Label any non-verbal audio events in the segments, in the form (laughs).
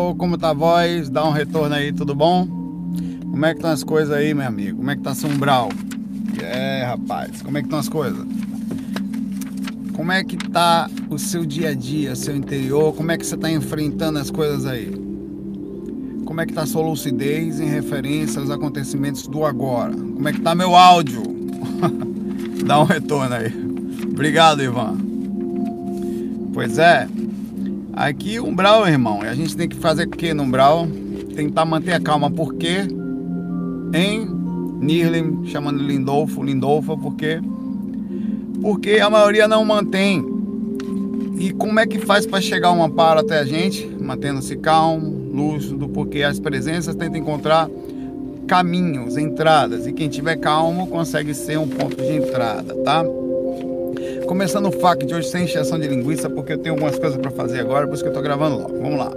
Como tá a voz? Dá um retorno aí, tudo bom? Como é que estão as coisas aí, meu amigo? Como é que tá São Brau? É, rapaz, como é que estão as coisas? Como é que tá o seu dia a dia, seu interior? Como é que você tá enfrentando as coisas aí? Como é que tá a sua lucidez em referência aos acontecimentos do agora? Como é que tá meu áudio? (laughs) Dá um retorno aí. Obrigado, Ivan. Pois é, Aqui umbral, irmão, a gente tem que fazer o que no umbral? Tentar manter a calma, porque em Nirlim, chamando Lindolfo, Lindolfa, porque porque a maioria não mantém. E como é que faz para chegar um amparo até a gente? Mantendo-se calmo, lúcido, porque as presenças tentam encontrar caminhos, entradas, e quem tiver calmo consegue ser um ponto de entrada, tá? Começando o FAQ de hoje sem injeção de linguiça, porque eu tenho algumas coisas para fazer agora, por isso que eu estou gravando logo. Vamos lá.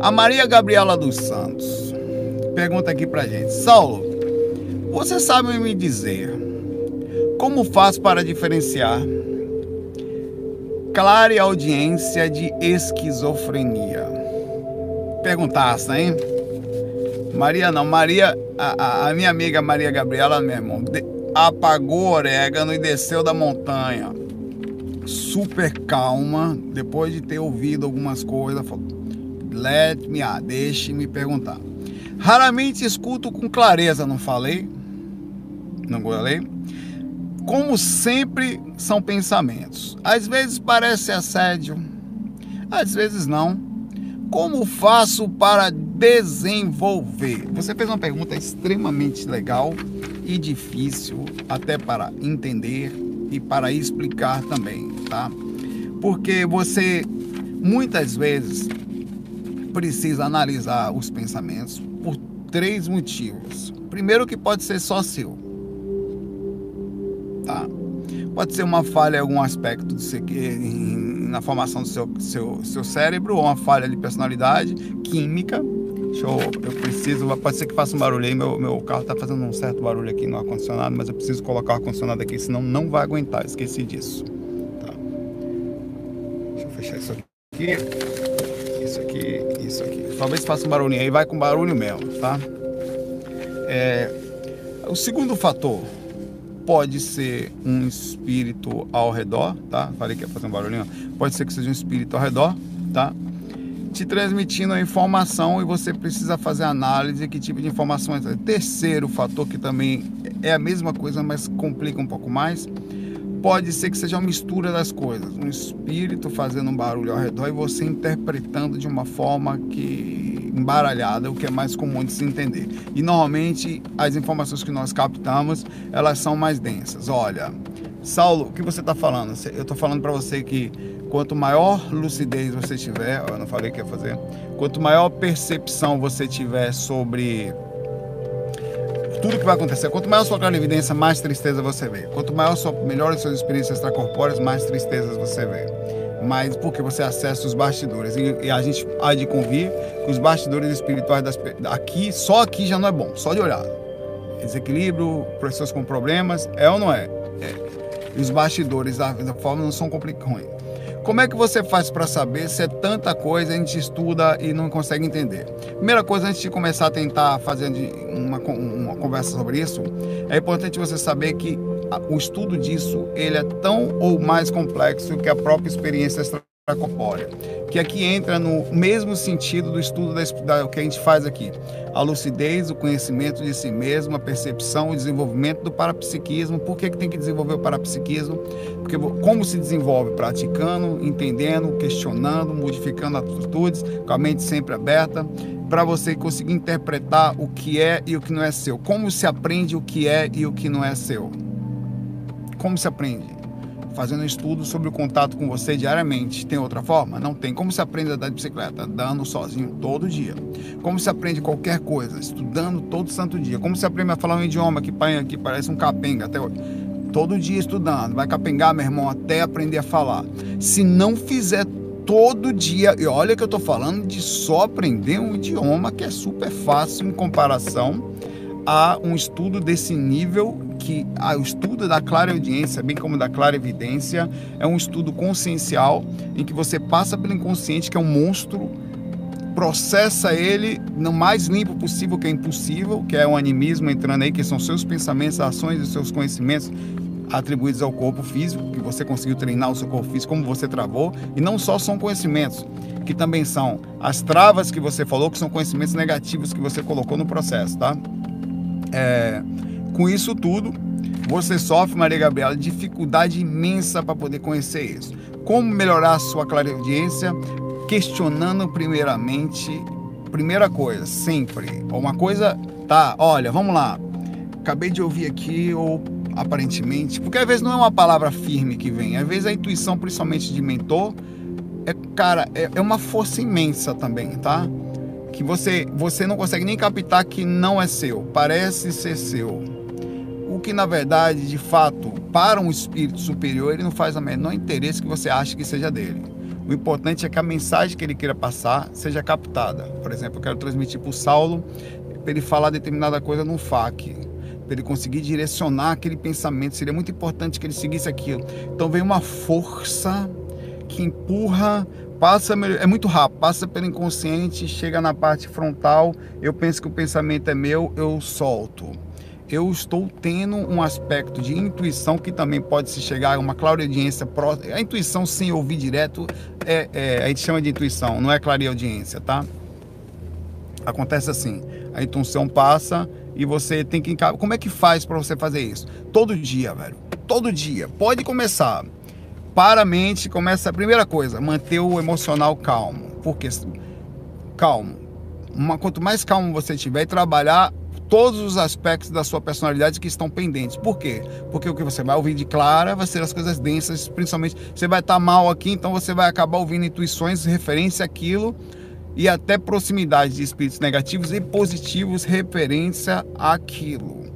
A Maria Gabriela dos Santos pergunta aqui pra gente: Saulo, você sabe me dizer como faço para diferenciar clara audiência de esquizofrenia? Perguntasse, hein? Maria não, Maria, a, a, minha amiga Maria Gabriela, meu irmão, apagou o orégano e desceu da montanha. Super calma, depois de ter ouvido algumas coisas, falou: Let me, ah, deixe-me perguntar. Raramente escuto com clareza, não falei? Não falei? Como sempre, são pensamentos. Às vezes parece assédio, às vezes não. Como faço para desenvolver? Você fez uma pergunta extremamente legal e difícil até para entender e para explicar também, tá? Porque você muitas vezes precisa analisar os pensamentos por três motivos. Primeiro que pode ser só seu. Tá? Pode ser uma falha em algum aspecto seu, na formação do seu, seu, seu cérebro, ou uma falha de personalidade, química, Deixa eu, eu preciso, pode ser que faça um barulho aí, meu, meu carro tá fazendo um certo barulho aqui no ar-condicionado, mas eu preciso colocar o ar-condicionado aqui, senão não vai aguentar, esqueci disso. Tá. Deixa eu fechar isso aqui, isso aqui, isso aqui. Talvez faça um barulhinho aí, vai com barulho mesmo, tá? É, o segundo fator pode ser um espírito ao redor, tá? Falei que ia fazer um barulhinho, pode ser que seja um espírito ao redor, tá? te transmitindo a informação e você precisa fazer análise que tipo de informação é. Terceiro fator que também é a mesma coisa, mas complica um pouco mais, pode ser que seja uma mistura das coisas, um espírito fazendo um barulho ao redor e você interpretando de uma forma que embaralhada, o que é mais comum de se entender. E normalmente as informações que nós captamos, elas são mais densas. Olha, Saulo, o que você está falando? Eu estou falando para você que Quanto maior lucidez você tiver, eu não falei que ia fazer, quanto maior percepção você tiver sobre tudo que vai acontecer, quanto maior sua clarividência, mais tristeza você vê. Quanto maior sua, melhores suas experiências extracorpóreas, mais tristezas você vê. Mas porque você acessa os bastidores. E, e, a gente há de convir que os bastidores espirituais das, aqui, só aqui já não é bom, só de olhar. Desequilíbrio, pessoas com problemas, é ou não é? É. E os bastidores da, da forma não são complicados. Como é que você faz para saber se é tanta coisa a gente estuda e não consegue entender? Primeira coisa, antes de começar a tentar fazer uma, uma conversa sobre isso, é importante você saber que o estudo disso ele é tão ou mais complexo que a própria experiência corpórea, que aqui entra no mesmo sentido do estudo da, da, que a gente faz aqui. A lucidez, o conhecimento de si mesmo, a percepção, o desenvolvimento do parapsiquismo. Por que, que tem que desenvolver o parapsiquismo? Porque como se desenvolve? Praticando, entendendo, questionando, modificando atitudes, com a mente sempre aberta, para você conseguir interpretar o que é e o que não é seu. Como se aprende o que é e o que não é seu? Como se aprende? fazendo estudo sobre o contato com você diariamente. Tem outra forma? Não tem. Como se aprende a andar de bicicleta? Andando sozinho todo dia. Como se aprende qualquer coisa? Estudando todo santo dia. Como se aprende a falar um idioma que, que parece um capenga até hoje? Todo dia estudando. Vai capengar, meu irmão, até aprender a falar. Se não fizer todo dia, e olha que eu estou falando de só aprender um idioma que é super fácil em comparação a um estudo desse nível que o estudo da clara audiência, bem como da clara evidência, é um estudo consciencial em que você passa pelo inconsciente, que é um monstro processa ele no mais limpo possível, que é impossível, que é o animismo entrando aí, que são seus pensamentos, ações e seus conhecimentos atribuídos ao corpo físico, que você conseguiu treinar o seu corpo físico, como você travou, e não só são conhecimentos, que também são as travas que você falou, que são conhecimentos negativos que você colocou no processo, tá? É, com isso tudo, você sofre, Maria Gabriela, dificuldade imensa para poder conhecer isso. Como melhorar a sua clareaudiência? Questionando primeiramente, primeira coisa, sempre. Uma coisa, tá, olha, vamos lá. Acabei de ouvir aqui, ou aparentemente, porque às vezes não é uma palavra firme que vem, às vezes a intuição, principalmente de mentor, é, cara, é, é uma força imensa também, tá? Que você, você não consegue nem captar que não é seu, parece ser seu. O que na verdade, de fato, para um espírito superior, ele não faz o menor interesse que você ache que seja dele. O importante é que a mensagem que ele queira passar seja captada. Por exemplo, eu quero transmitir para o Saulo para ele falar determinada coisa no FAQ para ele conseguir direcionar aquele pensamento. Seria muito importante que ele seguisse aquilo. Então vem uma força que empurra, passa, é muito rápido, passa pelo inconsciente, chega na parte frontal. Eu penso que o pensamento é meu, eu solto. Eu estou tendo um aspecto de intuição que também pode se chegar a uma clareaudiência próxima. A intuição sem ouvir direto, é, é, a gente chama de intuição, não é clareaudiência, tá? Acontece assim, a intuição passa, e você tem que como é que faz para você fazer isso? Todo dia, velho. Todo dia. Pode começar. Para a mente, começa a primeira coisa, manter o emocional calmo. Porque calmo. Uma, quanto mais calmo você tiver e trabalhar todos os aspectos da sua personalidade que estão pendentes. Por quê? Porque o que você vai ouvir de clara vai ser as coisas densas, principalmente você vai estar mal aqui, então você vai acabar ouvindo intuições referência àquilo e até proximidade de espíritos negativos e positivos referência àquilo.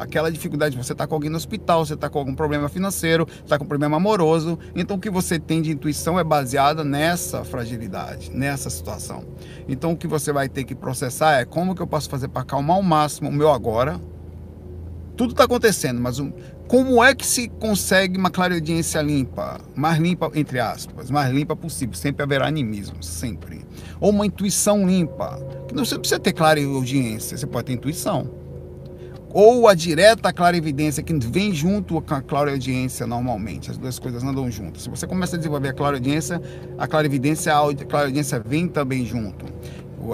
Aquela dificuldade, você está com alguém no hospital, você está com algum problema financeiro, está com um problema amoroso. Então, o que você tem de intuição é baseada nessa fragilidade, nessa situação. Então, o que você vai ter que processar é como que eu posso fazer para acalmar ao máximo o meu agora. Tudo está acontecendo, mas como é que se consegue uma clareaudiência limpa? Mais limpa, entre aspas, mais limpa possível. Sempre haverá animismo, sempre. Ou uma intuição limpa. Não precisa ter clareaudiência, você pode ter intuição. Ou a direta clarividência, que vem junto com a clareaudiência normalmente. As duas coisas andam juntas. Se você começa a desenvolver a clareaudiência, a clarividência, a clareaudiência vem também junto.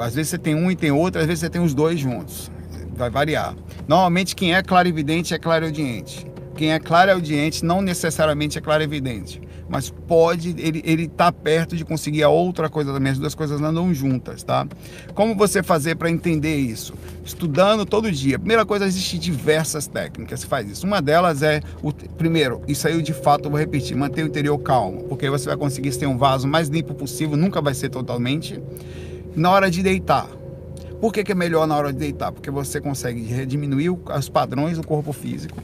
Às vezes você tem um e tem outro, às vezes você tem os dois juntos. Vai variar. Normalmente quem é clarividente é clareaudiente. Quem é claro-audiente não necessariamente é claro-evidente, mas pode, ele, ele tá perto de conseguir a outra coisa também, as duas coisas andam juntas, tá? Como você fazer para entender isso? Estudando todo dia. Primeira coisa, existem diversas técnicas que faz isso. Uma delas é, o primeiro, isso aí de fato eu vou repetir, manter o interior calmo, porque você vai conseguir ter um vaso mais limpo possível, nunca vai ser totalmente. Na hora de deitar, por que, que, é melhor na hora de deitar? Porque você consegue diminuir os padrões do corpo físico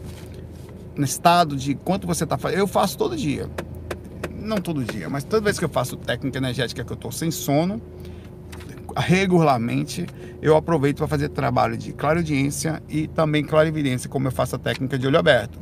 no estado de quanto você está fazendo. Eu faço todo dia. Não todo dia, mas toda vez que eu faço técnica energética que eu estou sem sono, regularmente eu aproveito para fazer trabalho de clareaudiência e também clarividência, como eu faço a técnica de olho aberto.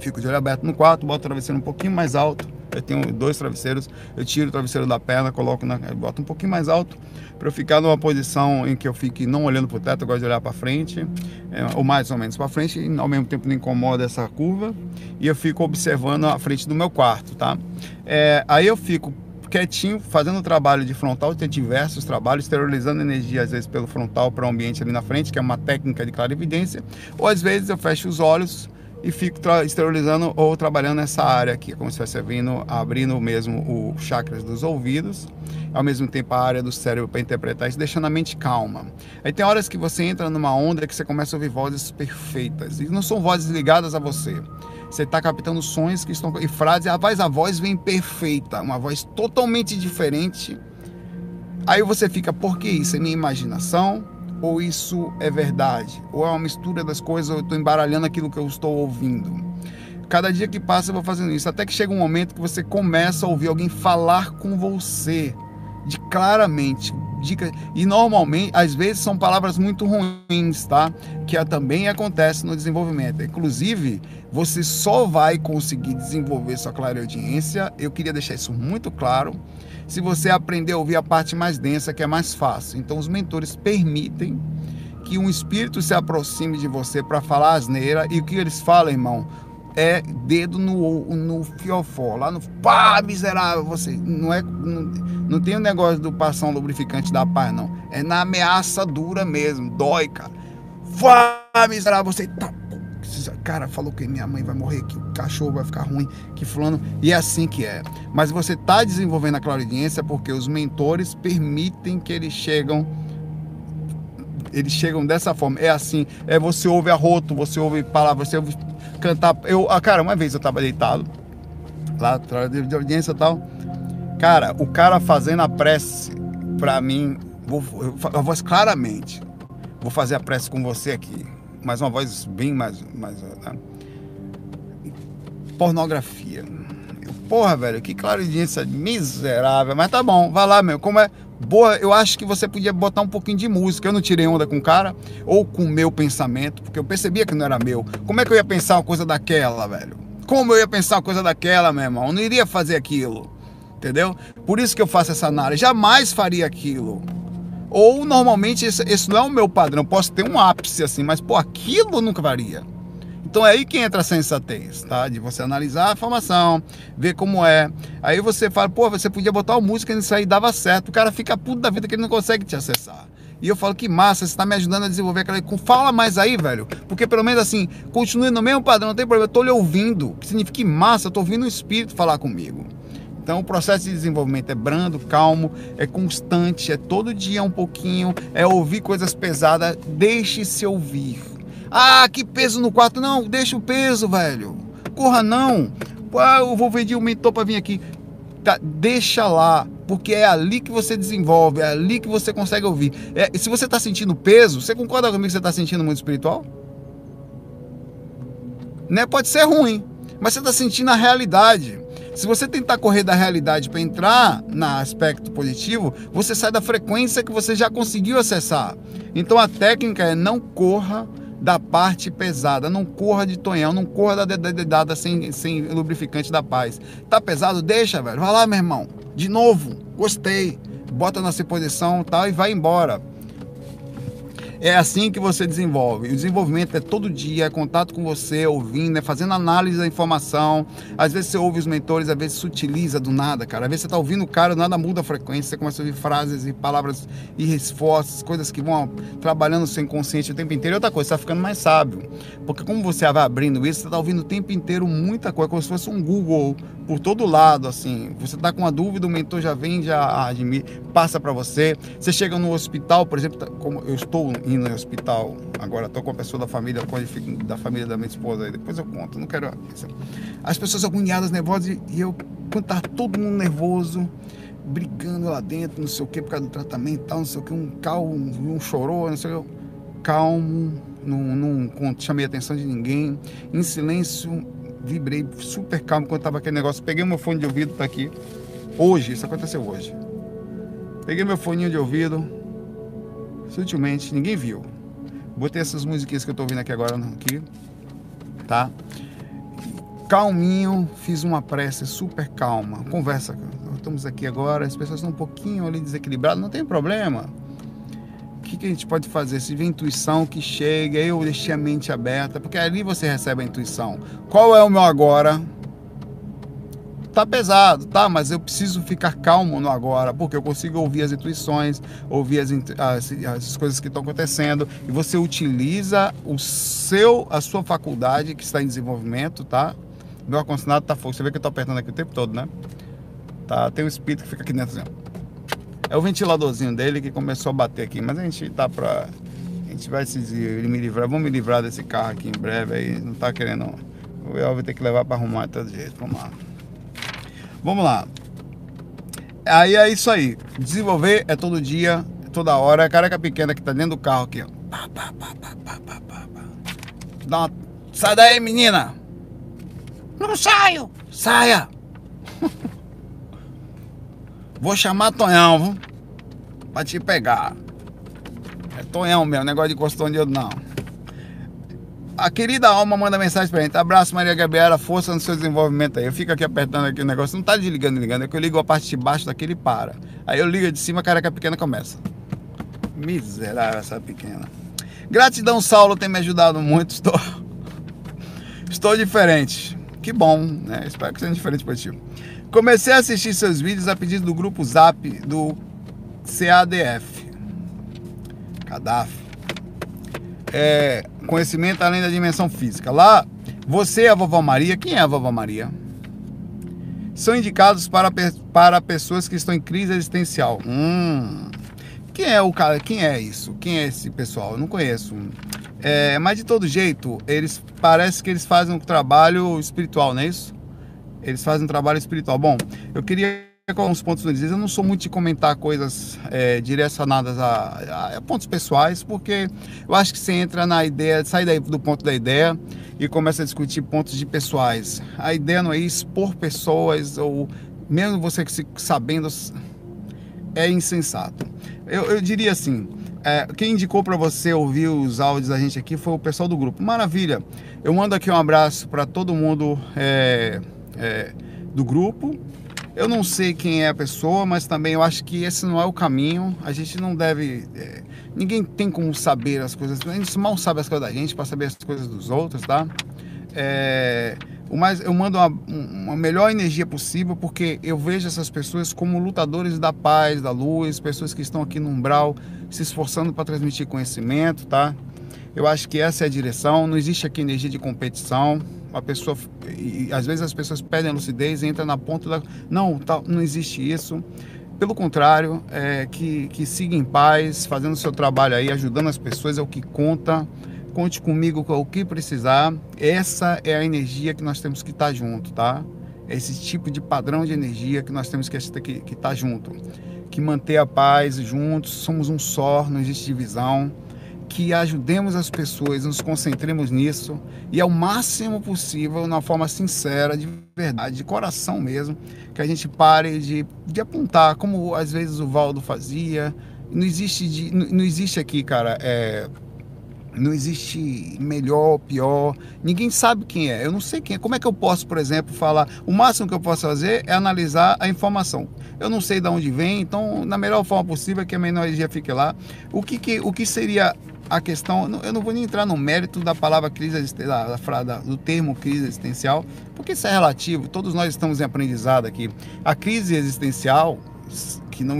Fico de olho aberto no quarto, boto o travesseiro um pouquinho mais alto. Eu tenho dois travesseiros, eu tiro o travesseiro da perna, coloco na, boto um pouquinho mais alto para eu ficar numa posição em que eu fique não olhando para o teto, eu gosto de olhar para frente, é, ou mais ou menos para frente, e ao mesmo tempo não incomoda essa curva, e eu fico observando a frente do meu quarto, tá? É, aí eu fico quietinho, fazendo trabalho de frontal, tem diversos trabalhos, esterilizando energia às vezes pelo frontal para o ambiente ali na frente, que é uma técnica de clarividência, ou às vezes eu fecho os olhos e fico esterilizando ou trabalhando nessa área aqui, como se estivesse vindo, abrindo mesmo os chakras dos ouvidos, ao mesmo tempo a área do cérebro para interpretar isso, deixando a mente calma. Aí tem horas que você entra numa onda que você começa a ouvir vozes perfeitas, e não são vozes ligadas a você. Você está captando sons que estão e frases, a voz, a voz vem perfeita, uma voz totalmente diferente. Aí você fica, por que isso? É minha imaginação? Ou isso é verdade, ou é uma mistura das coisas, ou eu estou embaralhando aquilo que eu estou ouvindo. Cada dia que passa eu vou fazendo isso, até que chega um momento que você começa a ouvir alguém falar com você, de claramente, dica, e normalmente, às vezes são palavras muito ruins, tá? Que também acontece no desenvolvimento. Inclusive, você só vai conseguir desenvolver sua clara audiência, eu queria deixar isso muito claro, se você aprender a ouvir a parte mais densa, que é mais fácil. Então, os mentores permitem que um espírito se aproxime de você para falar asneira e o que eles falam, irmão, é dedo no, no fiofó, lá no pá, miserável, você não é não, não tem o um negócio do passão lubrificante da paz não, é na ameaça dura mesmo, dói, cara. Pá, miserável, você tá cara falou que minha mãe vai morrer, que o cachorro vai ficar ruim, que fulano, e é assim que é. Mas você está desenvolvendo a clarividência porque os mentores permitem que eles chegam eles chegam dessa forma. É assim, é você ouve arroto, você ouve palavras, você ouve cantar. Eu, ah, cara, uma vez eu tava deitado lá atrás de audiência e tal. Cara, o cara fazendo a prece para mim, vou, a voz claramente. Vou fazer a prece com você aqui. Mas uma voz bem mais. mais né? Pornografia. Porra, velho, que claridiência miserável. Mas tá bom, vai lá, meu. Como é boa, eu acho que você podia botar um pouquinho de música. Eu não tirei onda com o cara, ou com o meu pensamento, porque eu percebia que não era meu. Como é que eu ia pensar uma coisa daquela, velho? Como eu ia pensar uma coisa daquela, meu irmão? Eu não iria fazer aquilo. Entendeu? Por isso que eu faço essa análise. Jamais faria aquilo. Ou normalmente esse, esse não é o meu padrão. Eu posso ter um ápice assim, mas pô, aquilo nunca varia. Então é aí que entra a sensatez, tá? De você analisar a informação, ver como é. Aí você fala, pô, você podia botar uma música nisso aí, dava certo. O cara fica puto da vida que ele não consegue te acessar. E eu falo, que massa, você está me ajudando a desenvolver aquela. Fala mais aí, velho. Porque pelo menos assim, continue no mesmo padrão, não tem problema. Eu tô lhe ouvindo. Que significa que massa, eu tô ouvindo o espírito falar comigo. Então o processo de desenvolvimento é brando, calmo, é constante, é todo dia um pouquinho, é ouvir coisas pesadas, deixe-se ouvir. Ah, que peso no quarto. Não, deixa o peso, velho. Corra não. Ah, eu vou pedir o mentor para vir aqui. Tá, deixa lá, porque é ali que você desenvolve, é ali que você consegue ouvir. É, se você está sentindo peso, você concorda comigo que você está sentindo muito espiritual? Né? Pode ser ruim, mas você está sentindo a realidade. Se você tentar correr da realidade para entrar no aspecto positivo, você sai da frequência que você já conseguiu acessar. Então a técnica é não corra da parte pesada, não corra de tonhão, não corra da dedada sem, sem lubrificante da paz. Tá pesado? Deixa, velho. Vai lá, meu irmão. De novo, gostei. Bota na sua posição tal e vai embora. É assim que você desenvolve. O desenvolvimento é todo dia, é contato com você, ouvindo, é fazendo análise da informação. Às vezes você ouve os mentores, às vezes se utiliza do nada, cara. Às vezes você está ouvindo o cara, nada muda a frequência, você começa a ouvir frases e palavras e respostas, coisas que vão trabalhando o seu inconsciente o tempo inteiro. E outra coisa, você está ficando mais sábio. Porque como você vai abrindo isso, você está ouvindo o tempo inteiro muita coisa, como se fosse um Google por todo lado, assim. Você está com uma dúvida, o mentor já vem, já admite, passa para você. Você chega no hospital, por exemplo, tá, como eu estou indo no hospital, agora estou com a pessoa da família, da família da minha esposa aí, depois eu conto, não quero. As pessoas agoniadas, nervosas, e eu, quando tá todo mundo nervoso, brigando lá dentro, não sei o que, por causa do tratamento tal, não sei o que, um calmo, um chorou, não sei o que, calmo, não, não chamei a atenção de ninguém, em silêncio, vibrei super calmo quando tava aquele negócio, peguei meu fone de ouvido, tá aqui, hoje, isso aconteceu hoje. Peguei meu fone de ouvido, sutilmente, ninguém viu. Botei essas musiquinhas que eu tô ouvindo aqui agora, aqui, tá? Calminho, fiz uma prece super calma. Conversa, estamos aqui agora, as pessoas estão um pouquinho ali desequilibradas, não tem problema. O que, que a gente pode fazer? Se vem intuição que chega, eu deixei a mente aberta, porque ali você recebe a intuição. Qual é o meu agora? Tá pesado, tá, mas eu preciso ficar calmo no agora, porque eu consigo ouvir as intuições, ouvir as, as, as coisas que estão acontecendo, e você utiliza o seu, a sua faculdade que está em desenvolvimento, tá? Meu ar-condicionado tá fogo, você vê que eu tô apertando aqui o tempo todo, né? Tá, tem um espírito que fica aqui dentro assim, É o ventiladorzinho dele que começou a bater aqui, mas a gente tá pra... A gente vai se me livrar, vamos me livrar desse carro aqui em breve aí, não tá querendo... Vou ter que levar para arrumar de todo jeito, vamos lá. Vamos lá. Aí é isso aí. Desenvolver é todo dia, toda hora. A careca pequena que tá dentro do carro aqui, ó. Pá, pá, pá, Dá uma... Sai daí, menina! Não saio! Saia! (laughs) Vou chamar Tonhão, viu? Pra te pegar. É Tonhão mesmo, negócio de costão de dedo não. A querida Alma manda mensagem pra gente. Abraço, Maria Gabriela, força no seu desenvolvimento aí. Eu fico aqui apertando aqui o negócio. Não tá desligando, ligando. É que eu ligo a parte de baixo daquele para. Aí eu ligo de cima, a pequena começa. Miserável essa pequena. Gratidão, Saulo, tem me ajudado muito. Estou, (laughs) estou diferente. Que bom, né? Espero que seja diferente para ti. Comecei a assistir seus vídeos a pedido do grupo Zap do CADF. CADAF é, conhecimento além da dimensão física. Lá, você e a vovó Maria, quem é a vovó Maria? São indicados para, para pessoas que estão em crise existencial. Hum, quem é o cara? Quem é isso? Quem é esse pessoal? Eu não conheço. É, mas de todo jeito, eles parece que eles fazem um trabalho espiritual, não é isso? Eles fazem um trabalho espiritual. Bom, eu queria os pontos dizer, eu não sou muito de comentar coisas é, direcionadas a, a, pontos pessoais, porque eu acho que você entra na ideia, sai daí do ponto da ideia e começa a discutir pontos de pessoais. A ideia não é expor pessoas, ou mesmo você sabendo, é insensato. Eu, eu diria assim, é, quem indicou para você ouvir os áudios da gente aqui foi o pessoal do grupo. Maravilha! Eu mando aqui um abraço para todo mundo é, é do grupo eu não sei quem é a pessoa, mas também eu acho que esse não é o caminho. A gente não deve. É, ninguém tem como saber as coisas. A gente mal sabe as coisas da gente para saber as coisas dos outros, tá? É, o mais, eu mando uma, uma, melhor energia possível porque eu vejo essas pessoas como lutadores da paz, da luz, pessoas que estão aqui no umbral se esforçando para transmitir conhecimento, tá? Eu acho que essa é a direção. Não existe aqui energia de competição a pessoa e às vezes as pessoas pedem a lucidez e entra na ponta da não tá, não existe isso. Pelo contrário é, que que siga em paz fazendo o seu trabalho aí ajudando as pessoas é o que conta. Conte comigo com o que precisar. Essa é a energia que nós temos que estar junto tá? Esse tipo de padrão de energia que nós temos que estar que, que tá junto. Que manter a paz juntos somos um só não existe divisão que ajudemos as pessoas, nos concentremos nisso e ao máximo possível, na forma sincera, de verdade, de coração mesmo, que a gente pare de, de apontar, como às vezes o Valdo fazia. Não existe, de, não, não existe aqui, cara, é, não existe melhor pior. Ninguém sabe quem é. Eu não sei quem é. Como é que eu posso, por exemplo, falar? O máximo que eu posso fazer é analisar a informação. Eu não sei de onde vem, então, na melhor forma possível, que a minha energia fique lá. O que, que, o que seria a questão, eu não vou nem entrar no mérito da palavra crise da, da, do termo crise existencial, porque isso é relativo, todos nós estamos em aprendizado aqui. A crise existencial, que não,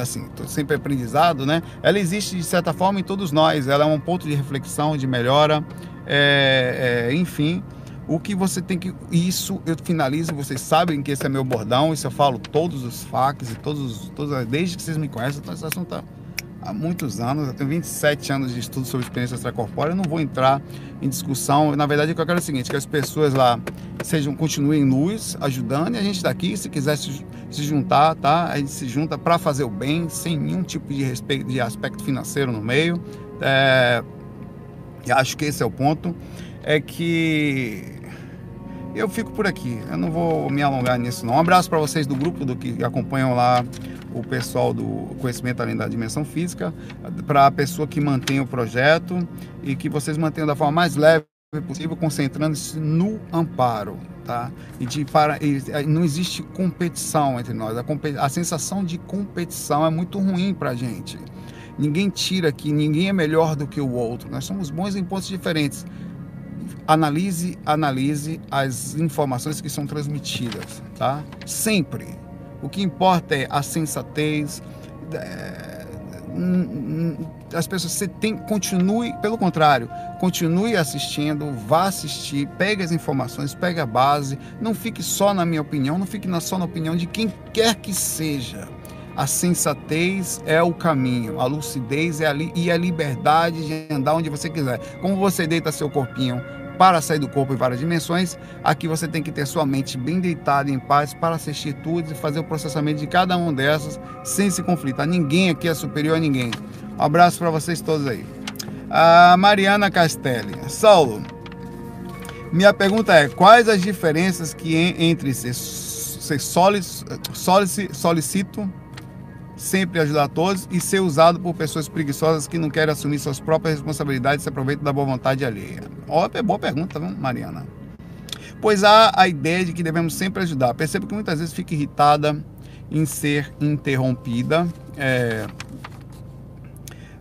assim, sempre aprendizado, né? Ela existe de certa forma em todos nós, ela é um ponto de reflexão, de melhora, é, é, enfim. O que você tem que. Isso eu finalizo, vocês sabem que esse é meu bordão, isso eu falo todos os facs e todos, todos desde que vocês me conhecem, então esse assunto tá há muitos anos, eu tenho 27 anos de estudo sobre experiência extracorpórea, eu não vou entrar em discussão. Na verdade, o que eu quero é o seguinte, que as pessoas lá sejam continuem em luz, ajudando, e a gente daqui, se quiser se, se juntar, tá? A gente se junta para fazer o bem, sem nenhum tipo de respeito de aspecto financeiro no meio. É, acho que esse é o ponto. É que eu fico por aqui. Eu não vou me alongar nisso não. Um abraço para vocês do grupo do que acompanham lá o pessoal do conhecimento além da dimensão física, para a pessoa que mantém o projeto e que vocês mantenham da forma mais leve possível, concentrando-se no amparo, tá? E de para e, não existe competição entre nós. A, a sensação de competição é muito ruim para a gente. Ninguém tira aqui, ninguém é melhor do que o outro. Nós somos bons em pontos diferentes. Analise, analise as informações que são transmitidas, tá? Sempre o que importa é a sensatez. É, as pessoas você tem continue pelo contrário continue assistindo vá assistir pegue as informações pegue a base não fique só na minha opinião não fique só na opinião de quem quer que seja a sensatez é o caminho a lucidez é a e a liberdade de andar onde você quiser como você deita seu corpinho para sair do corpo e para dimensões, aqui você tem que ter sua mente bem deitada em paz para assistir tudo e fazer o processamento de cada uma dessas sem se conflitar. Ninguém aqui é superior a ninguém. Um abraço para vocês todos aí. A Mariana Castelli. Saulo, minha pergunta é: quais as diferenças que entre ser, ser solicito sempre ajudar a todos e ser usado por pessoas preguiçosas que não querem assumir suas próprias responsabilidades e se aproveitam da boa vontade alheia? Ó, é boa pergunta, viu, Mariana? Pois há a ideia de que devemos sempre ajudar. Percebo que muitas vezes fica irritada em ser interrompida. É,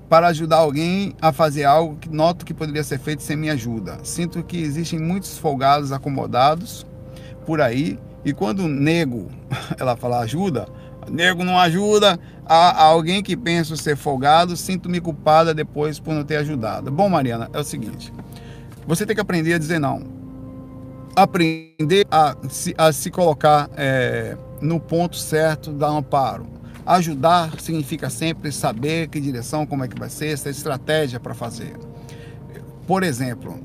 para ajudar alguém a fazer algo que noto que poderia ser feito sem minha ajuda. Sinto que existem muitos folgados acomodados por aí e quando nego, (laughs) ela fala ajuda, nego não ajuda, a, alguém que pensa ser folgado, sinto-me culpada depois por não ter ajudado. Bom, Mariana, é o seguinte: você tem que aprender a dizer não. Aprender a se, a se colocar é, no ponto certo da amparo. Ajudar significa sempre saber que direção, como é que vai ser, essa estratégia para fazer. Por exemplo,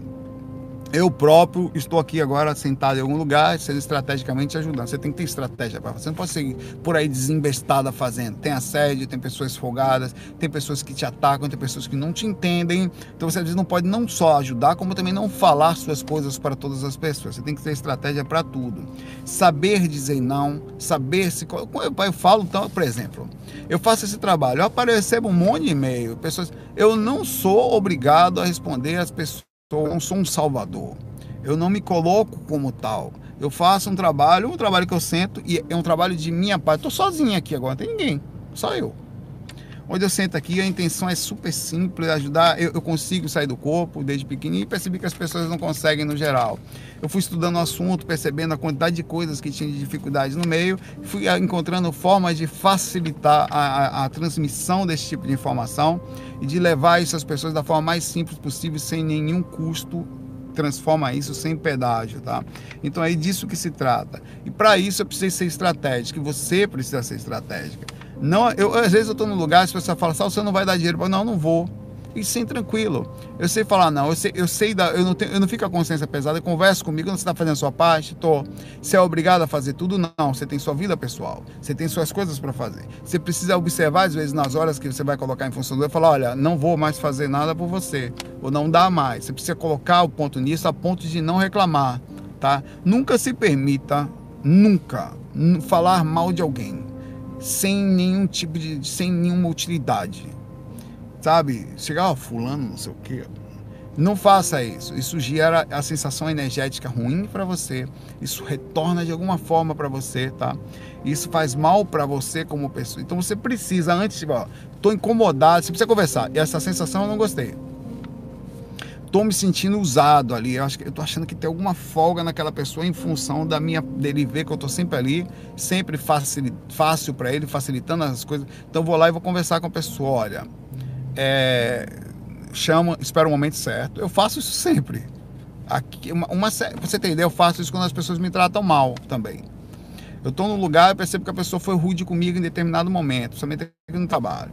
eu próprio estou aqui agora sentado em algum lugar, sendo estrategicamente ajudando. Você tem que ter estratégia para. Você não pode seguir por aí desembestada fazendo. Tem assédio, tem pessoas folgadas, tem pessoas que te atacam, tem pessoas que não te entendem. Então você às vezes não pode não só ajudar, como também não falar suas coisas para todas as pessoas. Você tem que ter estratégia para tudo. Saber dizer não, saber se. Eu falo, então, por exemplo, eu faço esse trabalho, eu recebo um monte de e-mail, pessoas. Eu não sou obrigado a responder as pessoas eu não sou um salvador. Eu não me coloco como tal. Eu faço um trabalho, um trabalho que eu sento e é um trabalho de minha parte. Estou sozinho aqui agora, não tem ninguém, só eu. Onde eu sento aqui, a intenção é super simples, ajudar. Eu, eu, consigo sair do corpo desde pequenininho e percebi que as pessoas não conseguem no geral. Eu fui estudando o assunto, percebendo a quantidade de coisas que tinha de dificuldades no meio, fui encontrando formas de facilitar a, a, a transmissão desse tipo de informação e de levar isso às pessoas da forma mais simples possível, sem nenhum custo transforma isso sem pedágio, tá? Então é disso que se trata. E para isso eu preciso ser estratégico, e você precisa ser estratégica. Não, eu, às vezes eu estou num lugar, as pessoas falam, você não vai dar dinheiro. Não, não vou. E sim, tranquilo. Eu sei falar, não, eu sei, eu sei da, eu não tenho, eu não fico com a consciência pesada, conversa comigo, não você está fazendo a sua parte, tô. Você é obrigado a fazer tudo? Não, você tem sua vida pessoal, você tem suas coisas para fazer. Você precisa observar, às vezes, nas horas que você vai colocar em função do e falar, olha, não vou mais fazer nada por você, ou não dá mais. Você precisa colocar o ponto nisso a ponto de não reclamar, tá? Nunca se permita, nunca, falar mal de alguém sem nenhum tipo de. sem nenhuma utilidade. Sabe? Chegar, ó, fulano, não sei o quê. Não faça isso. Isso gera a sensação energética ruim para você. Isso retorna de alguma forma para você, tá? Isso faz mal para você como pessoa. Então você precisa, antes de, ó, tô incomodado, você precisa conversar. E essa sensação eu não gostei tô me sentindo usado ali. Eu acho eu tô achando que tem alguma folga naquela pessoa em função da minha dele ver que eu tô sempre ali, sempre fácil, fácil para ele, facilitando as coisas. Então vou lá e vou conversar com a pessoa, olha, é, chama, espera o momento certo. Eu faço isso sempre. Aqui, uma, uma, você ideia, eu faço isso quando as pessoas me tratam mal também. Eu estou num lugar e percebo que a pessoa foi rude comigo em determinado momento, somente aqui no trabalho.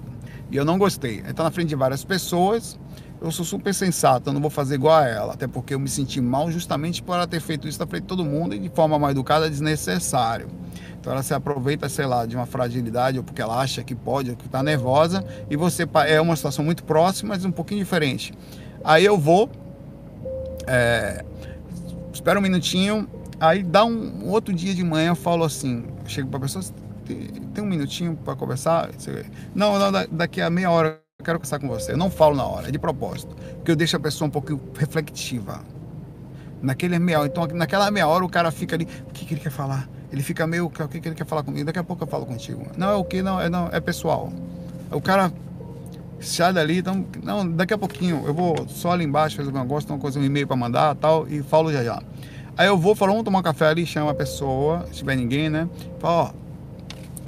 E eu não gostei. Então, na frente de várias pessoas, eu sou super sensato, eu não vou fazer igual a ela, até porque eu me senti mal justamente por ela ter feito isso na frente de todo mundo e de forma mal educada desnecessário. Então ela se aproveita, sei lá, de uma fragilidade ou porque ela acha que pode, ou que está nervosa, e você é uma situação muito próxima, mas um pouquinho diferente. Aí eu vou, é, espera um minutinho, aí dá um, um outro dia de manhã, eu falo assim, chego para a pessoa, tem um minutinho para conversar? Não, não, daqui a meia hora eu quero conversar com você. Eu não falo na hora, é de propósito. Porque eu deixo a pessoa um pouco reflexiva. Naquele meia hora. Então, naquela meia hora, o cara fica ali. O que, que ele quer falar? Ele fica meio. O que, que ele quer falar comigo? Daqui a pouco eu falo contigo. Não, é o que? Não, é, não, é pessoal. O cara sai dali, então. Não, daqui a pouquinho. Eu vou só ali embaixo fazer um negócio, uma coisa, um e-mail para mandar tal. E falo já já. Aí eu vou, falo, vamos tomar um café ali, chama a pessoa, se tiver ninguém, né? Fala, ó,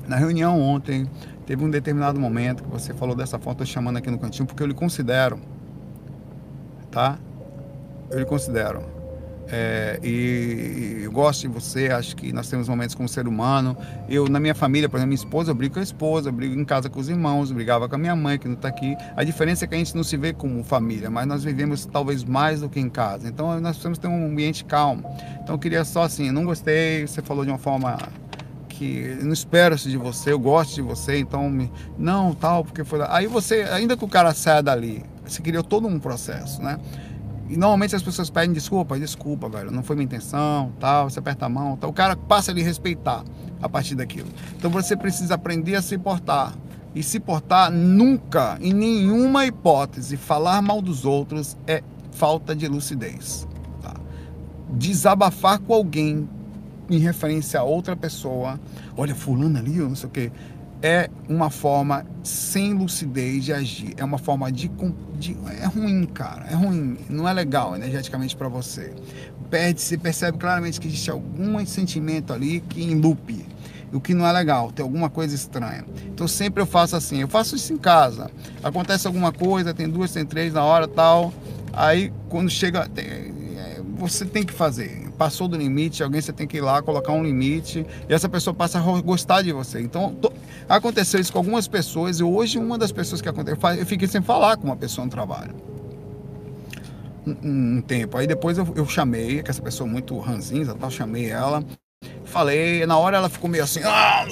na reunião ontem, Teve um determinado momento que você falou dessa estou chamando aqui no cantinho, porque eu lhe considero, tá? Eu lhe considero. É, e eu gosto de você, acho que nós temos momentos como ser humano. Eu, na minha família, por exemplo, minha esposa, eu brigo com a esposa, eu brigo em casa com os irmãos, brigava com a minha mãe, que não está aqui. A diferença é que a gente não se vê como família, mas nós vivemos talvez mais do que em casa. Então nós precisamos ter um ambiente calmo. Então eu queria só assim, não gostei, você falou de uma forma que não espero-se de você, eu gosto de você, então me... não, tal, porque foi lá. Aí você, ainda que o cara saia dali, você criou todo um processo, né? E normalmente as pessoas pedem desculpa, desculpa, velho, não foi minha intenção, tal, você aperta a mão, tal. O cara passa a lhe respeitar a partir daquilo. Então você precisa aprender a se portar. E se portar nunca, em nenhuma hipótese, falar mal dos outros é falta de lucidez. Tá? Desabafar com alguém em referência a outra pessoa, olha, fulano ali, não sei o quê, é uma forma sem lucidez de agir. É uma forma de, de é ruim, cara. É ruim. Não é legal energeticamente para você. Perde, se percebe claramente que existe algum sentimento ali que enlupe. O que não é legal, tem alguma coisa estranha. Então sempre eu faço assim, eu faço isso em casa. Acontece alguma coisa, tem duas, tem três na hora tal. Aí quando chega, tem, é, você tem que fazer passou do limite, alguém você tem que ir lá colocar um limite e essa pessoa passa a gostar de você. Então, aconteceu isso com algumas pessoas e hoje uma das pessoas que aconteceu, eu fiquei sem falar com uma pessoa no trabalho. Um, um tempo. Aí depois eu, eu chamei, que essa pessoa muito ranzinza, tal, chamei ela, falei, na hora ela ficou meio assim, ah,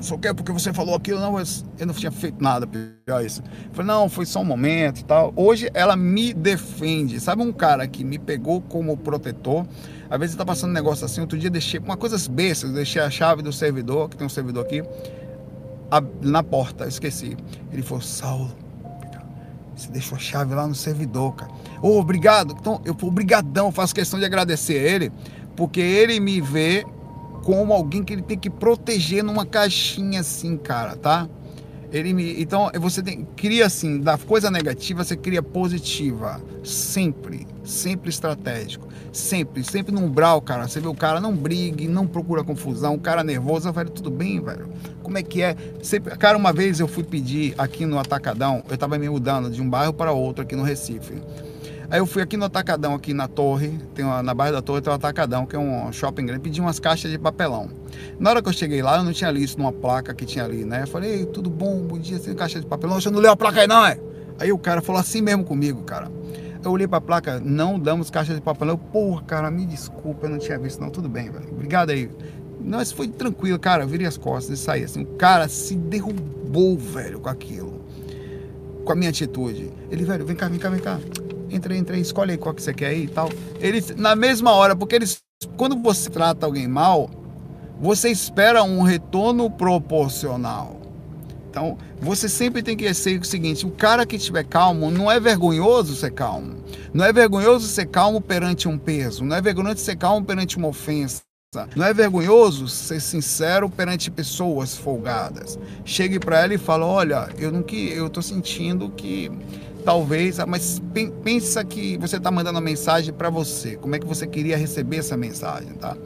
não sei o que, porque você falou aquilo, não, eu não tinha feito nada pior isso. Falei, não, foi só um momento e tal. Hoje ela me defende. Sabe um cara que me pegou como protetor? Às vezes tá passando um negócio assim, outro dia deixei, uma coisa bestas, deixei a chave do servidor, que tem um servidor aqui, na porta, esqueci. Ele falou, Saulo, você deixou a chave lá no servidor, cara. Oh, obrigado. Então, eu obrigadão, faço questão de agradecer a ele, porque ele me vê como alguém que ele tem que proteger numa caixinha assim, cara, tá? Ele me, então você tem, cria assim, da coisa negativa você cria positiva, sempre, sempre estratégico, sempre, sempre no umbral, cara. Você vê o cara não brigue, não procura confusão, o cara nervoso, velho, tudo bem, velho. Como é que é? Sempre, cara, uma vez eu fui pedir aqui no Atacadão, eu tava me mudando de um bairro para outro aqui no Recife. Aí eu fui aqui no Atacadão, aqui na Torre, tem uma, na Barra da Torre tem o Atacadão, que é um shopping grande, pedi umas caixas de papelão. Na hora que eu cheguei lá, eu não tinha lido numa placa que tinha ali, né? Eu falei, tudo bom, bom dia, tem caixa de papelão? Você não leu a placa aí não, é? Aí o cara falou assim mesmo comigo, cara. Eu olhei pra placa, não damos caixa de papelão. Eu, Porra, cara, me desculpa, eu não tinha visto não. Tudo bem, velho. Obrigado aí. Isso foi tranquilo, cara. Eu virei as costas e saí assim. O cara se derrubou, velho, com aquilo. Com a minha atitude. Ele, velho, vem cá, vem cá, vem cá entra aí, escolhe aí qual que você quer aí e tal. Eles, na mesma hora, porque eles, quando você trata alguém mal, você espera um retorno proporcional. Então, você sempre tem que ser o seguinte: o cara que estiver calmo, não é vergonhoso ser calmo. Não é vergonhoso ser calmo perante um peso. Não é vergonhoso ser calmo perante uma ofensa. Não é vergonhoso ser sincero perante pessoas folgadas. Chegue para ela e fale: Olha, eu não que eu tô sentindo que talvez, ah, mas pensa que você está mandando uma mensagem para você. Como é que você queria receber essa mensagem, tá?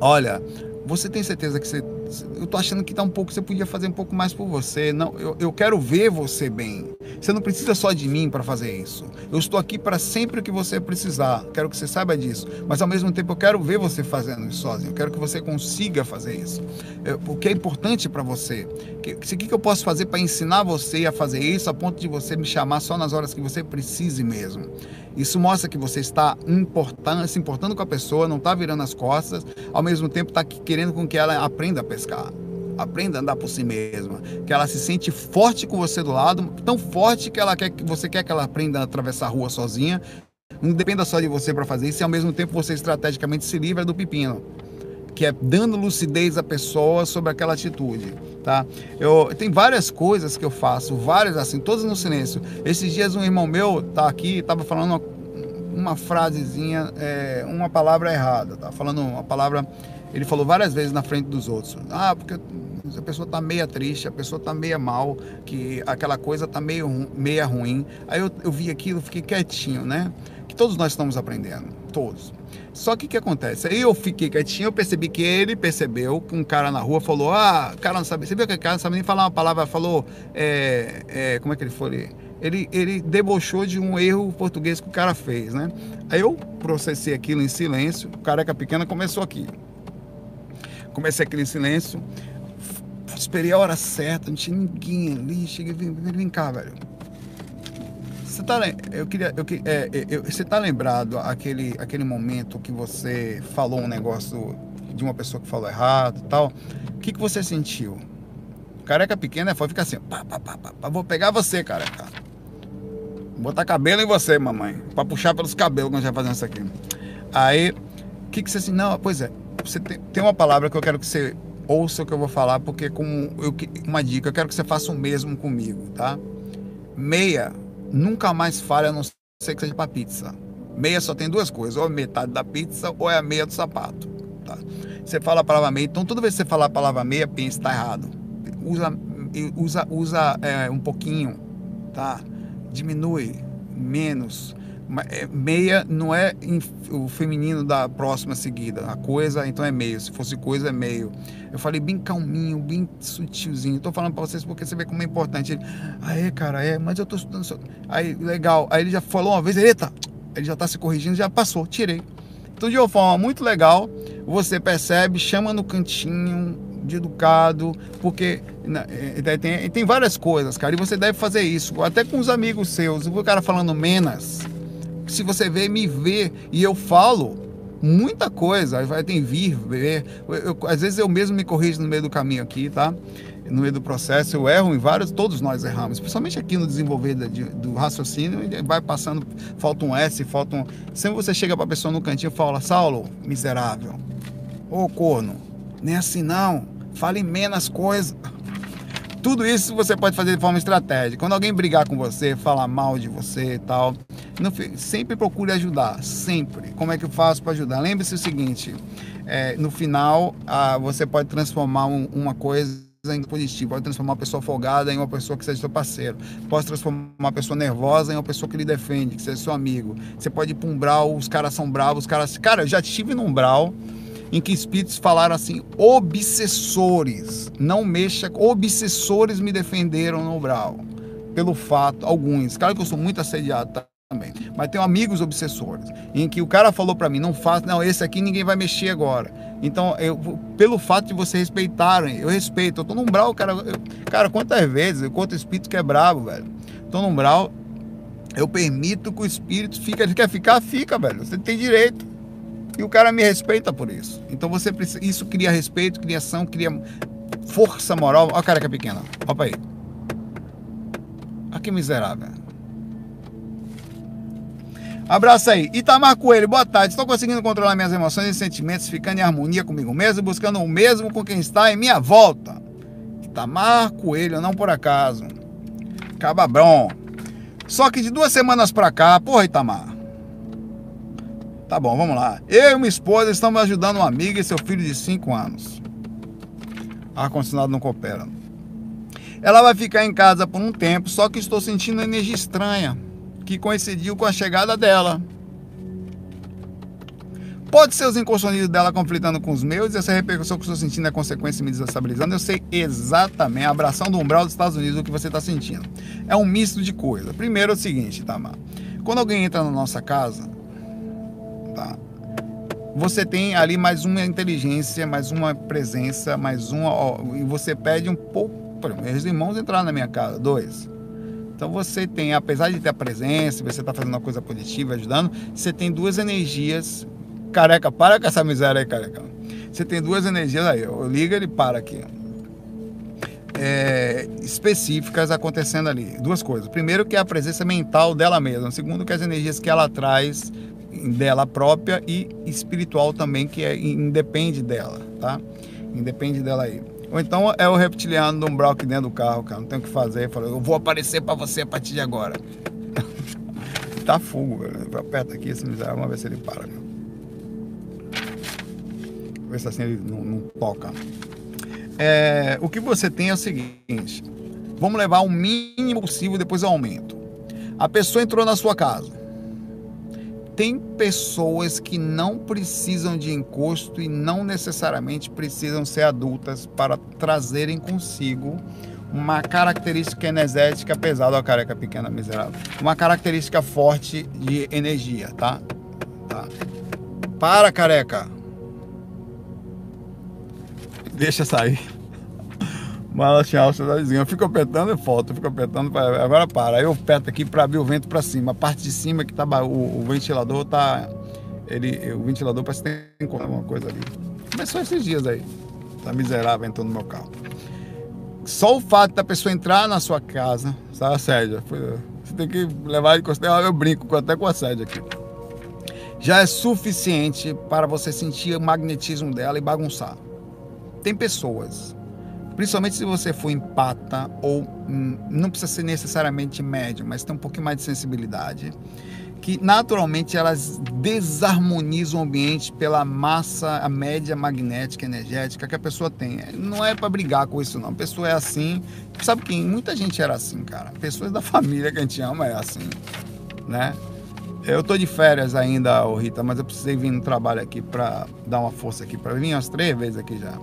Olha, você tem certeza que você. Eu tô achando que tá um pouco. Você podia fazer um pouco mais por você. Não, eu, eu quero ver você bem. Você não precisa só de mim para fazer isso. Eu estou aqui para sempre que você precisar. Quero que você saiba disso. Mas ao mesmo tempo eu quero ver você fazendo isso sozinho. Eu quero que você consiga fazer isso. Eu, o que é importante para você. O que, que, que eu posso fazer para ensinar você a fazer isso a ponto de você me chamar só nas horas que você precise mesmo? Isso mostra que você está importando, se importando com a pessoa, não está virando as costas, ao mesmo tempo está querendo com que ela aprenda a pescar, aprenda a andar por si mesma, que ela se sente forte com você do lado, tão forte que ela quer que você quer que ela aprenda a atravessar a rua sozinha. Não dependa só de você para fazer isso, e ao mesmo tempo você estrategicamente se livra do pepino que é dando lucidez à pessoa sobre aquela atitude, tá? Eu tem várias coisas que eu faço, várias assim, todas no silêncio. Esses dias um irmão meu tá aqui, tava falando uma, uma frasezinha, é, uma palavra errada, tá? Falando uma palavra, ele falou várias vezes na frente dos outros. Ah, porque a pessoa tá meia triste, a pessoa tá meia mal, que aquela coisa tá meio meia ruim. Aí eu, eu vi aquilo, fiquei quietinho, né? Que todos nós estamos aprendendo, todos. Só que o que acontece? Aí eu fiquei quietinho, eu percebi que ele percebeu que um cara na rua falou: Ah, o cara não sabe. Você viu que o cara não sabe nem falar uma palavra, falou. É, é, como é que ele foi? Ele, ele debochou de um erro português que o cara fez, né? Aí eu processei aquilo em silêncio, o careca pequena começou aqui. Comecei aquilo em silêncio, esperei a hora certa, não tinha ninguém ali. Cheguei, vem, vem cá, velho você tá, eu queria, eu, é, é, eu, você tá lembrado aquele, aquele momento que você falou um negócio de uma pessoa que falou errado e tal? O que, que você sentiu? Careca pequena foi ficar assim, pá, pá, pá, pá, vou pegar você, careca. Vou botar cabelo em você, mamãe. Pra puxar pelos cabelos quando vai fazendo isso aqui. Aí, o que, que você assim, não, pois é, você tem, tem uma palavra que eu quero que você ouça o que eu vou falar, porque como eu, uma dica, eu quero que você faça o mesmo comigo, tá? Meia nunca mais falha no ser que seja para pizza. Meia só tem duas coisas, ou metade da pizza ou é a meia do sapato. Tá? Você fala a palavra meia, então toda vez que você falar a palavra meia, pensa está errado. Usa, usa, usa é, um pouquinho, tá? Diminui menos. É, meia não é o feminino da próxima seguida. A coisa, então é meio. Se fosse coisa, é meio. Eu falei bem calminho, bem sutilzinho. Tô falando pra vocês porque você vê como é importante. Ele, ah, cara, é, mas eu tô estudando. Aí, legal. Aí ele já falou uma vez, eita, ele já tá se corrigindo, já passou, tirei. Então, de uma forma muito legal, você percebe, chama no cantinho, de educado, porque né, é, tem, tem várias coisas, cara, e você deve fazer isso, até com os amigos seus. O cara falando menos, se você vê, me vê, e eu falo muita coisa, vai ter vir, ver. Eu, eu, às vezes eu mesmo me corrijo no meio do caminho aqui, tá? No meio do processo, eu erro em vários, todos nós erramos, principalmente aqui no desenvolver de, do raciocínio, vai passando, falta um S, falta um. Sempre você chega para a pessoa no cantinho e fala: Saulo, miserável, ô corno, nem assim não, fale menos coisas. Tudo isso você pode fazer de forma estratégica. Quando alguém brigar com você, falar mal de você e tal, não, sempre procure ajudar, sempre. Como é que eu faço para ajudar? Lembre-se o seguinte: é, no final, você pode transformar um, uma coisa em positivo, pode transformar uma pessoa folgada em uma pessoa que seja seu parceiro, pode transformar uma pessoa nervosa em uma pessoa que lhe defende, que seja seu amigo. Você pode ir para um brau, os caras são bravos, os caras. Cara, eu já estive num brau em que espíritos falaram assim: obsessores, não mexa, obsessores me defenderam no Brau. Pelo fato, alguns, claro que eu sou muito assediado também, mas tenho amigos obsessores, em que o cara falou para mim: não faça, não, esse aqui ninguém vai mexer agora. Então, eu, pelo fato de você respeitarem, eu respeito. Eu tô num Brau, cara, eu, cara, quantas vezes, eu espírito que é bravo, velho. Tô num Brau, eu permito que o espírito fique, ele quer ficar, fica, velho. Você tem direito. E o cara me respeita por isso. Então você precisa, isso cria respeito, criação, cria força moral. Olha a careca pequena. Opa aí. Olha que miserável. Abraço aí. Itamar Coelho, boa tarde. Estou conseguindo controlar minhas emoções e sentimentos, ficando em harmonia comigo mesmo, buscando o mesmo com quem está em minha volta. Itamar Coelho, não por acaso. Cababron. Só que de duas semanas pra cá, porra, Itamar. Tá bom, vamos lá. Eu e minha esposa estamos ajudando uma amiga e seu filho de 5 anos. Ar-condicionado não coopera. Ela vai ficar em casa por um tempo, só que estou sentindo energia estranha que coincidiu com a chegada dela. Pode ser os inconscientes dela conflitando com os meus e essa repercussão que estou sentindo é consequência me desestabilizando. Eu sei exatamente a abração do umbral dos Estados Unidos o que você está sentindo. É um misto de coisas. Primeiro é o seguinte, Tamar. Quando alguém entra na nossa casa, Você tem ali mais uma inteligência, mais uma presença, mais uma. Ó, e você pede um pouco. Meus irmãos entraram na minha casa, dois. Então você tem, apesar de ter a presença, você está fazendo uma coisa positiva, ajudando, você tem duas energias. Careca, para com essa miséria aí, careca. Você tem duas energias aí, eu liga ele para aqui. É, específicas acontecendo ali. Duas coisas. Primeiro que é a presença mental dela mesma. Segundo que as energias que ela traz dela própria e espiritual também, que é, independe dela, tá? Independe dela aí. Ou então é o reptiliano do umbral aqui dentro do carro, cara. Não tem o que fazer. Falou, eu vou aparecer para você a partir de agora. (laughs) tá fogo, velho. Aperta aqui esse miserável, vamos ver se ele para. Meu. Ver se assim ele não, não toca. É, o que você tem é o seguinte: vamos levar o mínimo possível, depois eu aumento. A pessoa entrou na sua casa tem pessoas que não precisam de encosto e não necessariamente precisam ser adultas para trazerem consigo uma característica energética pesada, ó, careca pequena miserável. Uma característica forte de energia, tá? Tá. Para, careca. Deixa sair. Mala tchau, cidadezinha. Eu fico apertando e foto, eu fico apertando. Agora para. Aí eu aperto aqui para abrir o vento para cima. A parte de cima que tá. O, o ventilador tá. Ele, o ventilador parece que tem alguma coisa ali. Começou esses dias aí. Tá miserável entrando no meu carro. Só o fato da pessoa entrar na sua casa, sabe, assédio? Você tem que levar em consideração. Eu brinco até com assédio aqui. Já é suficiente para você sentir o magnetismo dela e bagunçar. Tem pessoas Principalmente se você for empata ou hum, não precisa ser necessariamente médio, mas tem um pouquinho mais de sensibilidade, que naturalmente elas desarmonizam o ambiente pela massa, a média magnética energética que a pessoa tem. Não é para brigar com isso não. A pessoa é assim. Sabe quem? Muita gente era assim, cara. Pessoas da (laughs) família que a gente ama é assim, né? Eu tô de férias ainda, Rita, mas eu precisei vir no trabalho aqui para dar uma força aqui para vir umas três vezes aqui já.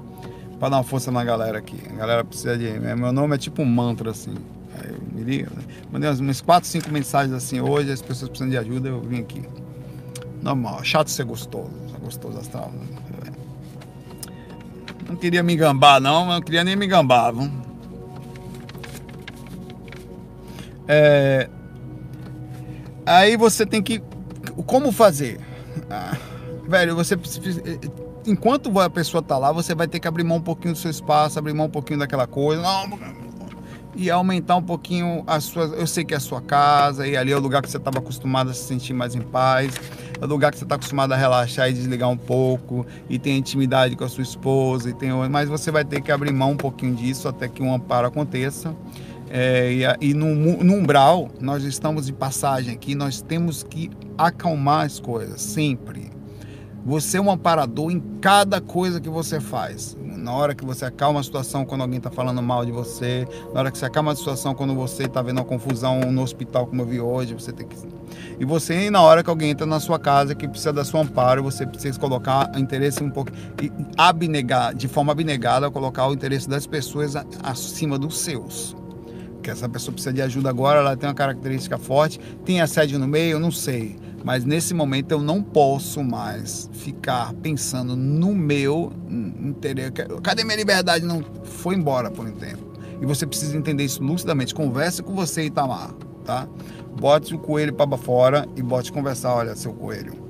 Para dar uma força na galera aqui. A galera precisa de. Meu nome é tipo um mantra assim. Aí me liga. Né? Mandei umas 4, 5 mensagens assim hoje, as pessoas precisam de ajuda, eu vim aqui. Normal, chato ser gostoso, gostoso astral. Né? Não queria me gambar não, não queria nem me gambar. Viu? É... Aí você tem que. Como fazer? Ah, velho, você precisa. Enquanto a pessoa tá lá, você vai ter que abrir mão um pouquinho do seu espaço, abrir mão um pouquinho daquela coisa. Não, e aumentar um pouquinho a sua. Eu sei que é a sua casa, e ali é o lugar que você estava acostumado a se sentir mais em paz, é o lugar que você está acostumado a relaxar e desligar um pouco, e tem intimidade com a sua esposa, e tem, mas você vai ter que abrir mão um pouquinho disso até que um amparo aconteça. É, e, e no, no umbral, nós estamos de passagem aqui, nós temos que acalmar as coisas, sempre. Você é um amparador em cada coisa que você faz na hora que você acalma a situação quando alguém está falando mal de você, na hora que você acalma a situação quando você está vendo uma confusão no hospital, como eu vi hoje, você tem que. E você, na hora que alguém entra na sua casa que precisa da sua amparo, você precisa colocar interesse um pouco. E abnegar, de forma abnegada, colocar o interesse das pessoas acima dos seus que essa pessoa precisa de ajuda agora, ela tem uma característica forte, tem assédio no meio, não sei. Mas nesse momento eu não posso mais ficar pensando no meu interesse. Cadê minha liberdade? Não foi embora por um tempo. E você precisa entender isso lucidamente. Converse com você, Itamar, tá? Bote o coelho para fora e bote conversar. Olha, seu coelho.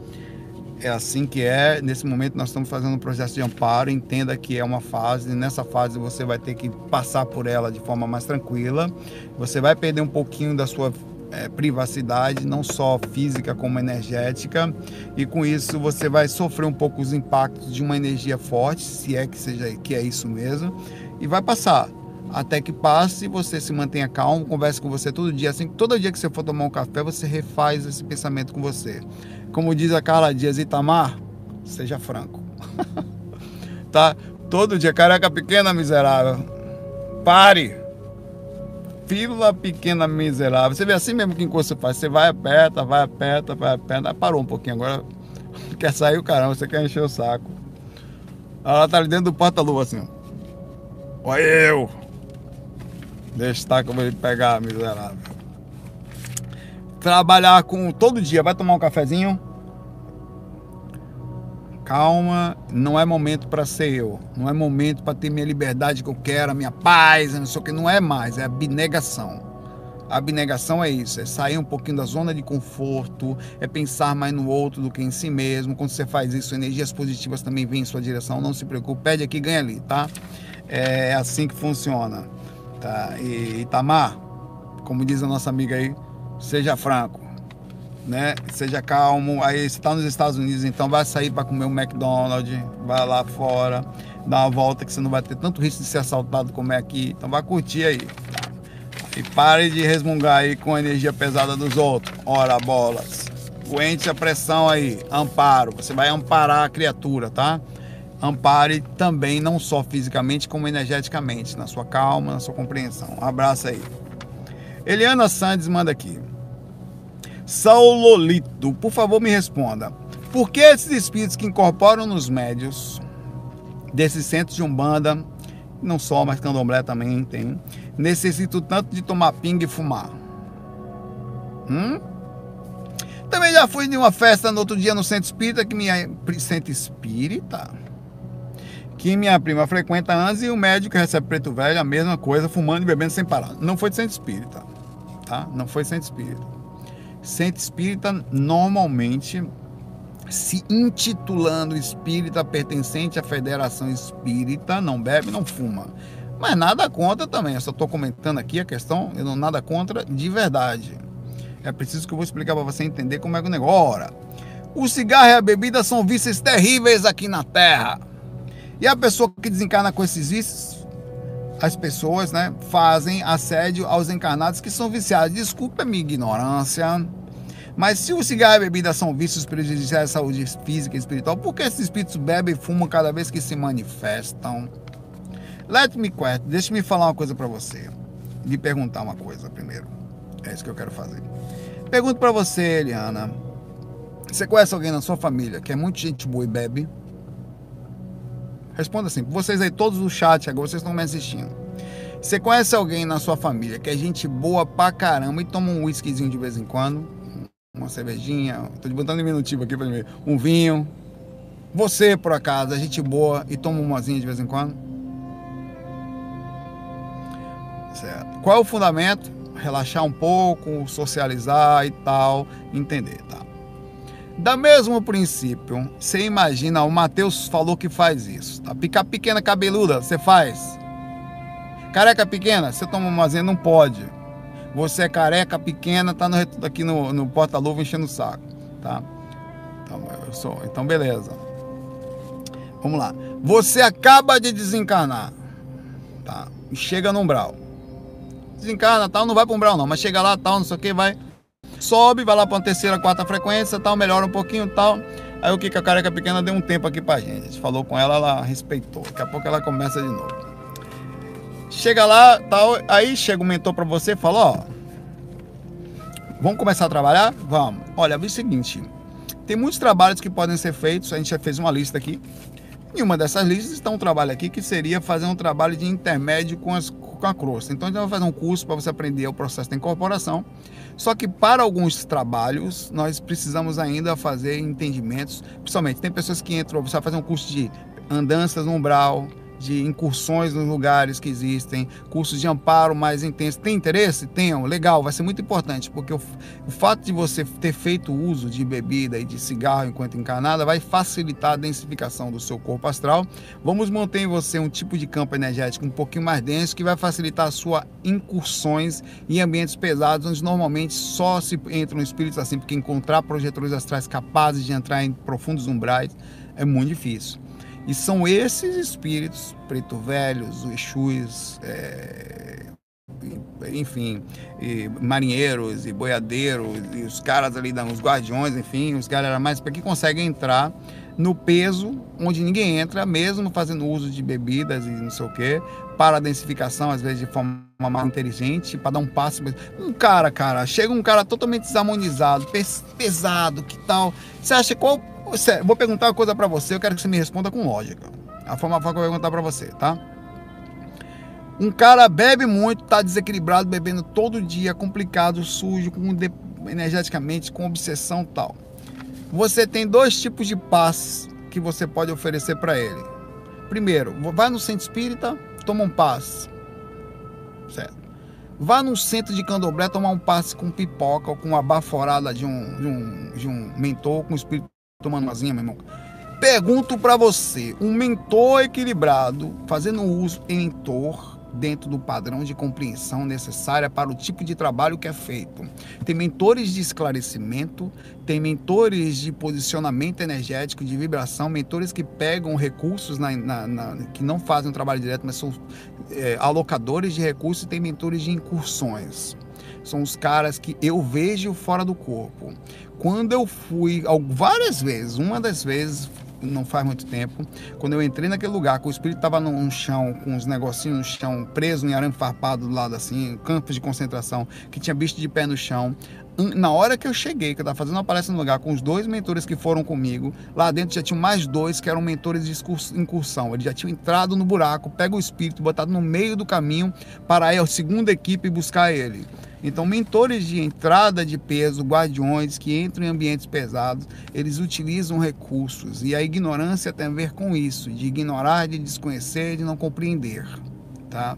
É assim que é. Nesse momento nós estamos fazendo um processo de amparo. Entenda que é uma fase. Nessa fase você vai ter que passar por ela de forma mais tranquila. Você vai perder um pouquinho da sua é, privacidade, não só física como energética, e com isso você vai sofrer um pouco os impactos de uma energia forte, se é que seja que é isso mesmo, e vai passar. Até que passe, você se mantenha calmo, converse com você todo dia. Assim, todo dia que você for tomar um café, você refaz esse pensamento com você. Como diz a Carla Dias Itamar, seja franco. (laughs) tá? Todo dia, careca pequena, miserável. Pare fila pequena miserável. Você vê assim mesmo que você faz. Você vai, aperta, vai, aperta, vai, aperta. Aí parou um pouquinho agora. (laughs) Quer sair o caramba, você quer encher o saco. Ela tá ali dentro do porta-luva assim. Olha eu! Tá como ele pegar, miserável. Trabalhar com todo dia, vai tomar um cafezinho? Calma, não é momento para ser eu, não é momento para ter minha liberdade que eu quero, a minha paz, não sei o que, não é mais, é abnegação. A abnegação é isso, é sair um pouquinho da zona de conforto, é pensar mais no outro do que em si mesmo. Quando você faz isso, energias positivas também vêm em sua direção. Não se preocupe, pede aqui, ganha ali, tá? É assim que funciona. Tá? E Itamar, como diz a nossa amiga aí, seja franco né? Seja calmo. Aí você está nos Estados Unidos, então vai sair para comer um McDonald's, vai lá fora, dá uma volta que você não vai ter tanto risco de ser assaltado como é aqui. Então vai curtir aí. E pare de resmungar aí com a energia pesada dos outros. Ora bolas. Aguente a pressão aí. Amparo. Você vai amparar a criatura, tá? Ampare também, não só fisicamente, como energeticamente, na sua calma, na sua compreensão. Um abraço aí. Eliana Sandes manda aqui. Saulolito, por favor me responda. Por que esses espíritos que incorporam nos médios desses centros de Umbanda, não só, mas candomblé também tem, necessitam tanto de tomar pinga e fumar? Hum? Também já fui de uma festa no outro dia no centro espírita, que minha centro espírita, que minha prima frequenta antes e o médico recebe preto velho, a mesma coisa, fumando e bebendo sem parar. Não foi de centro espírita, tá? Não foi centro espírita. Centro espírita normalmente se intitulando espírita pertencente à Federação Espírita, não bebe, não fuma. Mas nada contra também, eu só estou comentando aqui a questão, eu não nada contra de verdade. É preciso que eu vou explicar para você entender como é que o negócio. Ora, o cigarro e a bebida são vícios terríveis aqui na Terra. E a pessoa que desencarna com esses vícios, as pessoas né, fazem assédio aos encarnados que são viciados. Desculpe a minha ignorância, Mas se o cigarro e a bebida são vícios prejudiciais à saúde física e espiritual, por que esses espíritos bebem e fumam cada vez que se manifestam? Let me quiet. Deixa me falar uma coisa para você. Lhe perguntar uma coisa primeiro. É isso que eu quero fazer. Pergunto para você, Eliana. Você conhece alguém na sua família que é muito gente boa e bebe? Responda assim. Vocês aí, todos no chat, agora vocês estão me assistindo. Você conhece alguém na sua família que é gente boa pra caramba e toma um whiskyzinho de vez em quando? Uma cervejinha, tô te botando diminutivo aqui pra mim. Um vinho. Você, por acaso, é gente boa e toma umazinha de vez em quando? Certo. Qual é o fundamento? Relaxar um pouco, socializar e tal, entender, tá? Da mesmo princípio, você imagina, o Mateus falou que faz isso, tá? Picar pequena cabeluda, você faz. Careca pequena, você toma umazinha, não pode. Você é careca pequena, tá no, aqui no, no porta-luva enchendo o saco, tá? Então, eu sou, então beleza. Vamos lá. Você acaba de desencarnar, tá? Chega no umbral desencarna, tal, não vai para umbral não, mas chega lá, tal, não sei o que, vai, sobe, vai lá para uma terceira, quarta frequência, tal, melhora um pouquinho, tal. Aí o que a careca pequena deu um tempo aqui pra gente. A gente falou com ela, ela respeitou. Daqui a pouco ela começa de novo. Chega lá, tal, aí chega o mentor para você e fala, ó, vamos começar a trabalhar? Vamos. Olha, é o seguinte, tem muitos trabalhos que podem ser feitos, a gente já fez uma lista aqui. Em uma dessas listas está um trabalho aqui que seria fazer um trabalho de intermédio com as com a crosta. Então a gente vai fazer um curso para você aprender o processo da incorporação. Só que para alguns trabalhos nós precisamos ainda fazer entendimentos, principalmente tem pessoas que entram, você vai fazer um curso de andanças no umbral, de incursões nos lugares que existem, cursos de amparo mais intensos. Tem interesse? Tenham, legal, vai ser muito importante, porque o, o fato de você ter feito uso de bebida e de cigarro enquanto encarnada vai facilitar a densificação do seu corpo astral. Vamos manter em você um tipo de campo energético um pouquinho mais denso que vai facilitar a sua incursões em ambientes pesados, onde normalmente só se entram espíritos assim, porque encontrar projetores astrais capazes de entrar em profundos umbrais é muito difícil. E são esses espíritos, preto velhos, exus, é, enfim, e marinheiros e boiadeiros, e os caras ali, os guardiões, enfim, os caras mais que conseguem entrar no peso onde ninguém entra, mesmo fazendo uso de bebidas e não sei o que, para a densificação, às vezes de forma mais inteligente, para dar um passo. Um cara, cara, chega um cara totalmente desarmonizado, pesado, que tal? Você acha qual vou perguntar uma coisa para você, eu quero que você me responda com lógica. A forma que eu vou perguntar para você, tá? Um cara bebe muito, tá desequilibrado, bebendo todo dia, complicado, sujo, com de, energeticamente, com obsessão tal. Você tem dois tipos de paz que você pode oferecer para ele. Primeiro, vai no centro espírita, toma um passe. Certo? Vá num centro de candomblé tomar um passe com pipoca ou com uma baforada de um, de um, de um mentor com espírito tomando umazinha, meu irmão. Pergunto para você, um mentor equilibrado, fazendo uso em mentor dentro do padrão de compreensão necessária para o tipo de trabalho que é feito. Tem mentores de esclarecimento, tem mentores de posicionamento energético, de vibração, mentores que pegam recursos na, na, na, que não fazem o trabalho direto, mas são é, alocadores de recursos, e tem mentores de incursões. São os caras que eu vejo fora do corpo. Quando eu fui, várias vezes, uma das vezes, não faz muito tempo, quando eu entrei naquele lugar, que o espírito estava no chão, com os negocinhos no chão, preso em arame farpado do lado assim, campos de concentração, que tinha bicho de pé no chão. Na hora que eu cheguei, que eu estava fazendo uma palestra no lugar com os dois mentores que foram comigo, lá dentro já tinham mais dois que eram mentores de incursão. Eles já tinham entrado no buraco, pega o espírito, botado no meio do caminho para ir a segunda equipe buscar ele. Então, mentores de entrada de peso, guardiões que entram em ambientes pesados, eles utilizam recursos. E a ignorância tem a ver com isso, de ignorar, de desconhecer, de não compreender. Tá?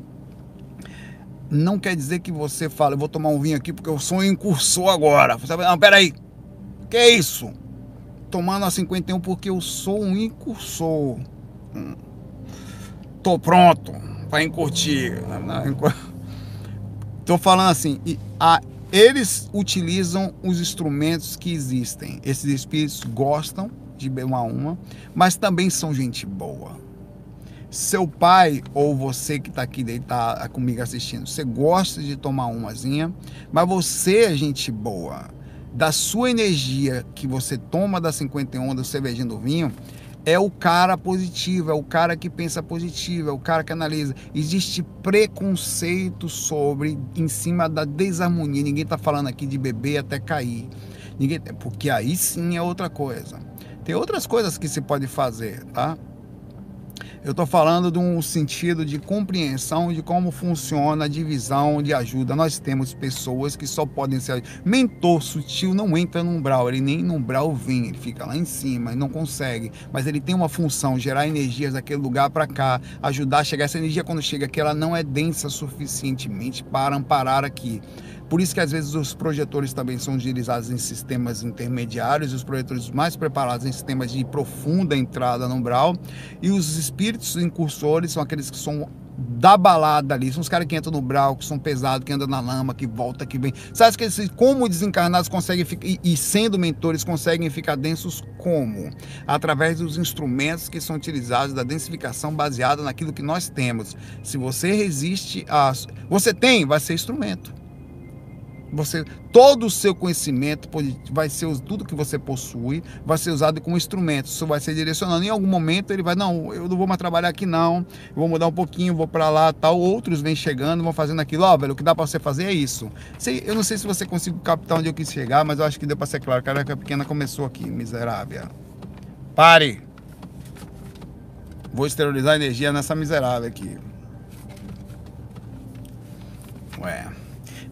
Não quer dizer que você fala, eu vou tomar um vinho aqui porque eu sou um incursor agora. Você vai, não, peraí. Que é isso? Tomando a 51 porque eu sou um incursor. Hum. Tô pronto para encurtir. Não, Estou falando assim, a, eles utilizam os instrumentos que existem. Esses espíritos gostam de uma a uma, mas também são gente boa. Seu pai ou você que está aqui deitado comigo assistindo, você gosta de tomar umazinha, mas você é gente boa. da sua energia que você toma da 51 do cervejinho do vinho é o cara positivo, é o cara que pensa positivo, é o cara que analisa. Existe preconceito sobre, em cima da desarmonia. Ninguém está falando aqui de beber até cair. Ninguém, porque aí sim é outra coisa. Tem outras coisas que se pode fazer, tá? Eu estou falando de um sentido de compreensão de como funciona a divisão de ajuda. Nós temos pessoas que só podem ser. Mentor sutil não entra no umbral, ele nem no umbral vem, ele fica lá em cima e não consegue. Mas ele tem uma função: gerar energias daquele lugar para cá, ajudar a chegar. Essa energia, quando chega aqui, ela não é densa suficientemente para amparar aqui. Por isso que às vezes os projetores também são utilizados em sistemas intermediários, os projetores mais preparados em sistemas de profunda entrada no umbral, e os espíritos incursores são aqueles que são da balada ali, são os caras que entram no brau, que são pesados, que andam na lama, que volta, que vem. Sabe que esses, como desencarnados conseguem ficar, e, e, sendo mentores, conseguem ficar densos como? Através dos instrumentos que são utilizados da densificação baseada naquilo que nós temos. Se você resiste a. Você tem, vai ser instrumento. Você, todo o seu conhecimento vai ser tudo que você possui vai ser usado como instrumento. Isso vai ser direcionando. Em algum momento ele vai não, eu não vou mais trabalhar aqui não. Eu vou mudar um pouquinho, vou para lá, tal. Outros vêm chegando, vão fazendo aquilo. Ó, oh, velho, o que dá para você fazer é isso. Eu não sei se você conseguiu captar onde eu quis chegar, mas eu acho que deu para ser claro. Caraca, pequena começou aqui, miserável. Pare. Vou esterilizar energia nessa miserável aqui. Ué.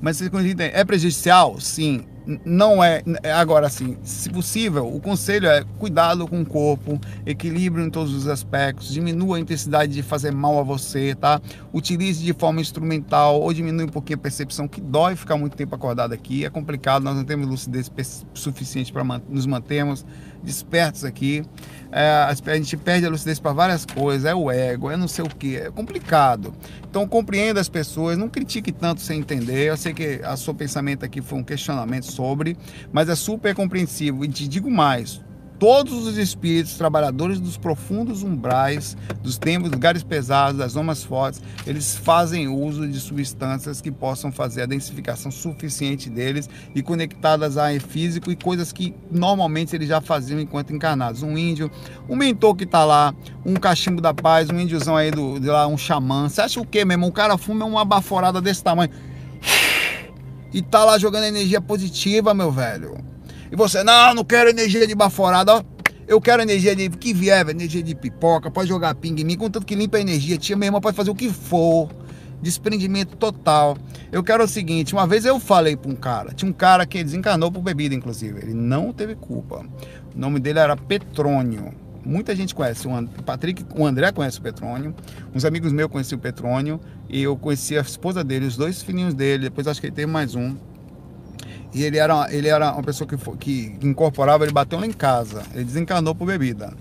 Mas é prejudicial? Sim. Não é. Agora, sim, se possível, o conselho é cuidado com o corpo, equilíbrio em todos os aspectos, diminua a intensidade de fazer mal a você, tá? Utilize de forma instrumental ou diminui um pouquinho a percepção, que dói ficar muito tempo acordado aqui. É complicado, nós não temos lucidez suficiente para nos mantermos despertos aqui. É, a gente perde a lucidez para várias coisas, é o ego, é não sei o que, é complicado. Então compreenda as pessoas, não critique tanto sem entender. Eu sei que o seu pensamento aqui foi um questionamento sobre, mas é super compreensivo. E te digo mais, todos os espíritos trabalhadores dos profundos umbrais, dos tempos, lugares pesados, das zonas fortes, eles fazem uso de substâncias que possam fazer a densificação suficiente deles e conectadas a físico e coisas que normalmente eles já faziam enquanto encarnados. Um índio, um mentor que está lá, um cachimbo da paz, um índiozão aí do, de lá, um xamã. Você acha o quê, meu irmão? O cara fuma uma baforada desse tamanho e tá lá jogando energia positiva, meu velho. E você, não, não quero energia de baforada, ó. Eu quero energia de que vier, energia de pipoca, pode jogar ping em mim, contanto que limpa a energia. Tia minha irmã pode fazer o que for. Desprendimento total. Eu quero o seguinte: uma vez eu falei para um cara, tinha um cara que desencarnou por bebida, inclusive. Ele não teve culpa. O nome dele era Petrônio. Muita gente conhece. O Patrick, o André conhece o Petrônio. Uns amigos meus conheciam o Petrônio. E eu conheci a esposa dele, os dois filhinhos dele. Depois acho que ele teve mais um. E ele era, ele era uma pessoa que, que incorporava, ele bateu lá em casa. Ele desencanou por bebida.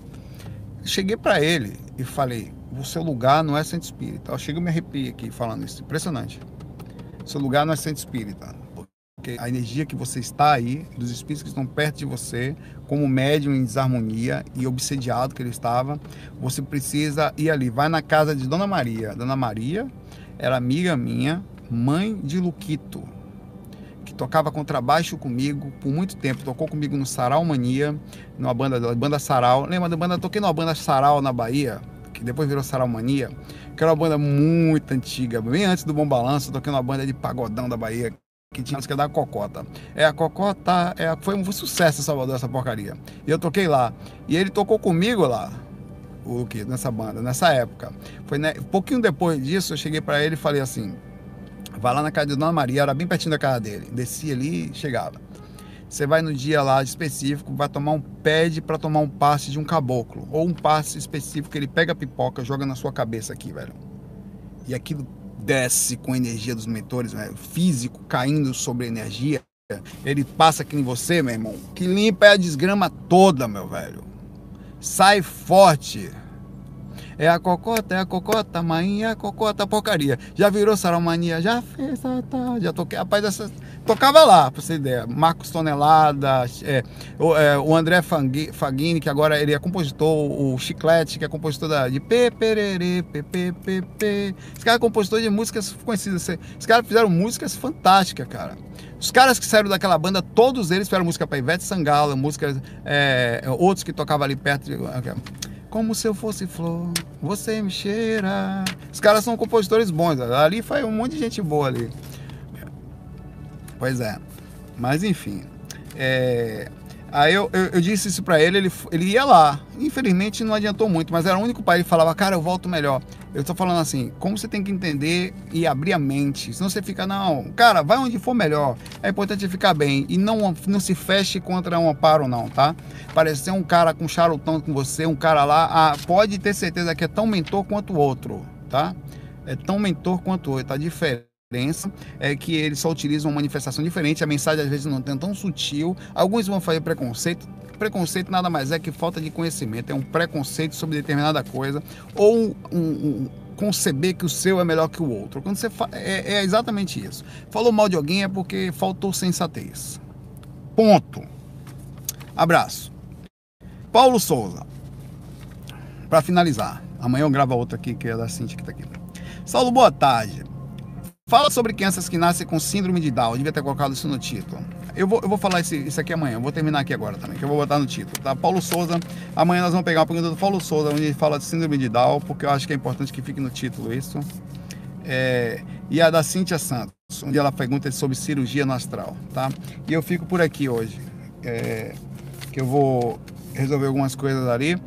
Cheguei para ele e falei: o seu lugar não é centro espírita. Eu chego e me arrepio aqui falando isso. Impressionante. O seu lugar não é centro espírita. Porque a energia que você está aí, dos espíritos que estão perto de você, como médium em desarmonia e obsediado que ele estava, você precisa ir ali. Vai na casa de Dona Maria. Dona Maria era amiga minha, mãe de Luquito que tocava contrabaixo comigo por muito tempo, tocou comigo no Sarau Mania, numa banda da banda Sarau. Lembra da banda? Toquei numa banda Sarau na Bahia, que depois virou Sarau Mania, que era uma banda muito antiga, bem antes do Bom Balanço, toquei numa banda de pagodão da Bahia, que tinha música da Cocota. É a Cocota, é, foi um sucesso em Salvador essa porcaria. E eu toquei lá. E ele tocou comigo lá. O que? Nessa banda, nessa época. Foi né, pouquinho depois disso, eu cheguei para ele e falei assim: Vai lá na casa de Dona Maria, era bem pertinho da casa dele. Descia ali e chegava. Você vai no dia lá específico, vai tomar um pede para tomar um passe de um caboclo. Ou um passe específico que ele pega a pipoca, joga na sua cabeça aqui, velho. E aquilo desce com a energia dos mentores, velho. Físico caindo sobre a energia. Ele passa aqui em você, meu irmão. Que limpa é a desgrama toda, meu velho. Sai forte. É a cocota, é a cocota, mãe, é a cocota, porcaria. Já virou saromania, já fez, tá, tá, já toquei. Rapaz, essa, tocava lá, pra você ter ideia. Marcos Tonelada, é, o, é, o, André Fagini, que agora ele é compositor, o Chiclete, que é compositor da, de P, Pererê, P, P, P, P. Esse cara é compositor de músicas conhecidas. Os caras fizeram músicas fantásticas, cara. Os caras que saíram daquela banda, todos eles fizeram música para Ivete Sangalo, músicas, é, outros que tocavam ali perto de, como se eu fosse flor, você me cheira. Os caras são compositores bons. Ali foi um monte de gente boa ali. Pois é. Mas enfim. É... Aí eu, eu, eu, disse isso pra ele, ele, ele ia lá. Infelizmente não adiantou muito, mas era o único pai. Ele falava, cara, eu volto melhor. Eu tô falando assim, como você tem que entender e abrir a mente. Senão você fica, não, cara, vai onde for melhor. É importante ficar bem. E não, não se feche contra um amparo, não, tá? Parecer um cara com charutão com você, um cara lá, ah, pode ter certeza que é tão mentor quanto o outro, tá? É tão mentor quanto o outro, tá diferente é que eles só utilizam uma manifestação diferente, a mensagem às vezes não é tão sutil. Alguns vão fazer preconceito. Preconceito nada mais é que falta de conhecimento, é um preconceito sobre determinada coisa ou um, um conceber que o seu é melhor que o outro. Quando você fa... é, é exatamente isso. Falou mal de alguém é porque faltou sensatez. Ponto. Abraço. Paulo Souza. Para finalizar, amanhã eu gravo outra aqui que é da Cintia que tá aqui. Saulo, boa tarde. Fala sobre crianças que nascem com síndrome de Down. Eu devia ter colocado isso no título. Eu vou, eu vou falar esse, isso aqui amanhã. Eu vou terminar aqui agora também, que eu vou botar no título. Tá? Paulo Souza. Amanhã nós vamos pegar uma pergunta do Paulo Souza, onde ele fala de síndrome de Down, porque eu acho que é importante que fique no título isso. É, e a da Cíntia Santos, onde ela pergunta sobre cirurgia no astral. Tá? E eu fico por aqui hoje. É, que eu vou resolver algumas coisas ali.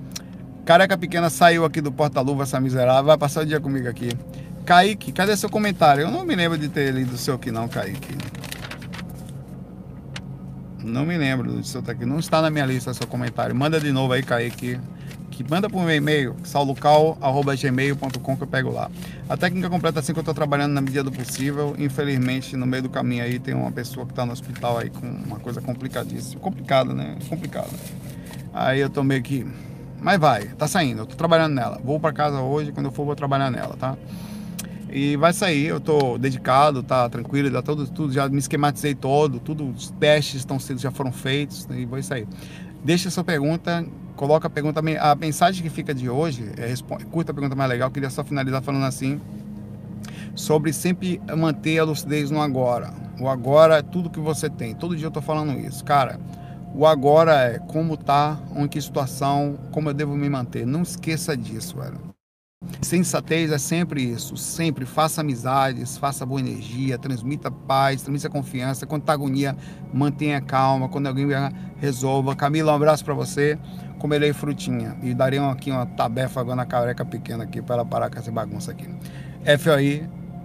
Careca Pequena saiu aqui do porta-luva, essa miserável. Vai passar o dia comigo aqui. Kaique, cadê seu comentário? Eu não me lembro de ter lido o seu aqui não, Kaique. Não me lembro do seu aqui. Não está na minha lista seu comentário. Manda de novo aí, Kaique. Que manda o meu e-mail, saulocal.gmail.com que eu pego lá. A técnica completa assim que eu estou trabalhando na medida do possível. Infelizmente, no meio do caminho aí tem uma pessoa que está no hospital aí com uma coisa complicadíssima. Complicada, né? Complicada. Aí eu tô meio que. Mas vai, tá saindo. Eu tô trabalhando nela. Vou para casa hoje, quando eu for, vou trabalhar nela, tá? E vai sair, eu tô dedicado, tá tranquilo, já tudo, tudo já me esquematizei todo, tudo, os testes estão sendo, já foram feitos e vai sair. Deixa a sua pergunta, coloca a pergunta, a mensagem que fica de hoje, é, responde, curta a pergunta mais legal, queria só finalizar falando assim, sobre sempre manter a lucidez no agora. O agora é tudo que você tem, todo dia eu tô falando isso. Cara, o agora é como tá, em que situação, como eu devo me manter. Não esqueça disso, velho. Sensatez é sempre isso, sempre faça amizades, faça boa energia, transmita paz, transmita confiança. Quando tá agonia, mantenha calma. Quando alguém resolva. Camila, um abraço para você. Comerei frutinha e darei aqui uma tabefa agora na careca pequena aqui para ela parar com essa bagunça aqui. FOI,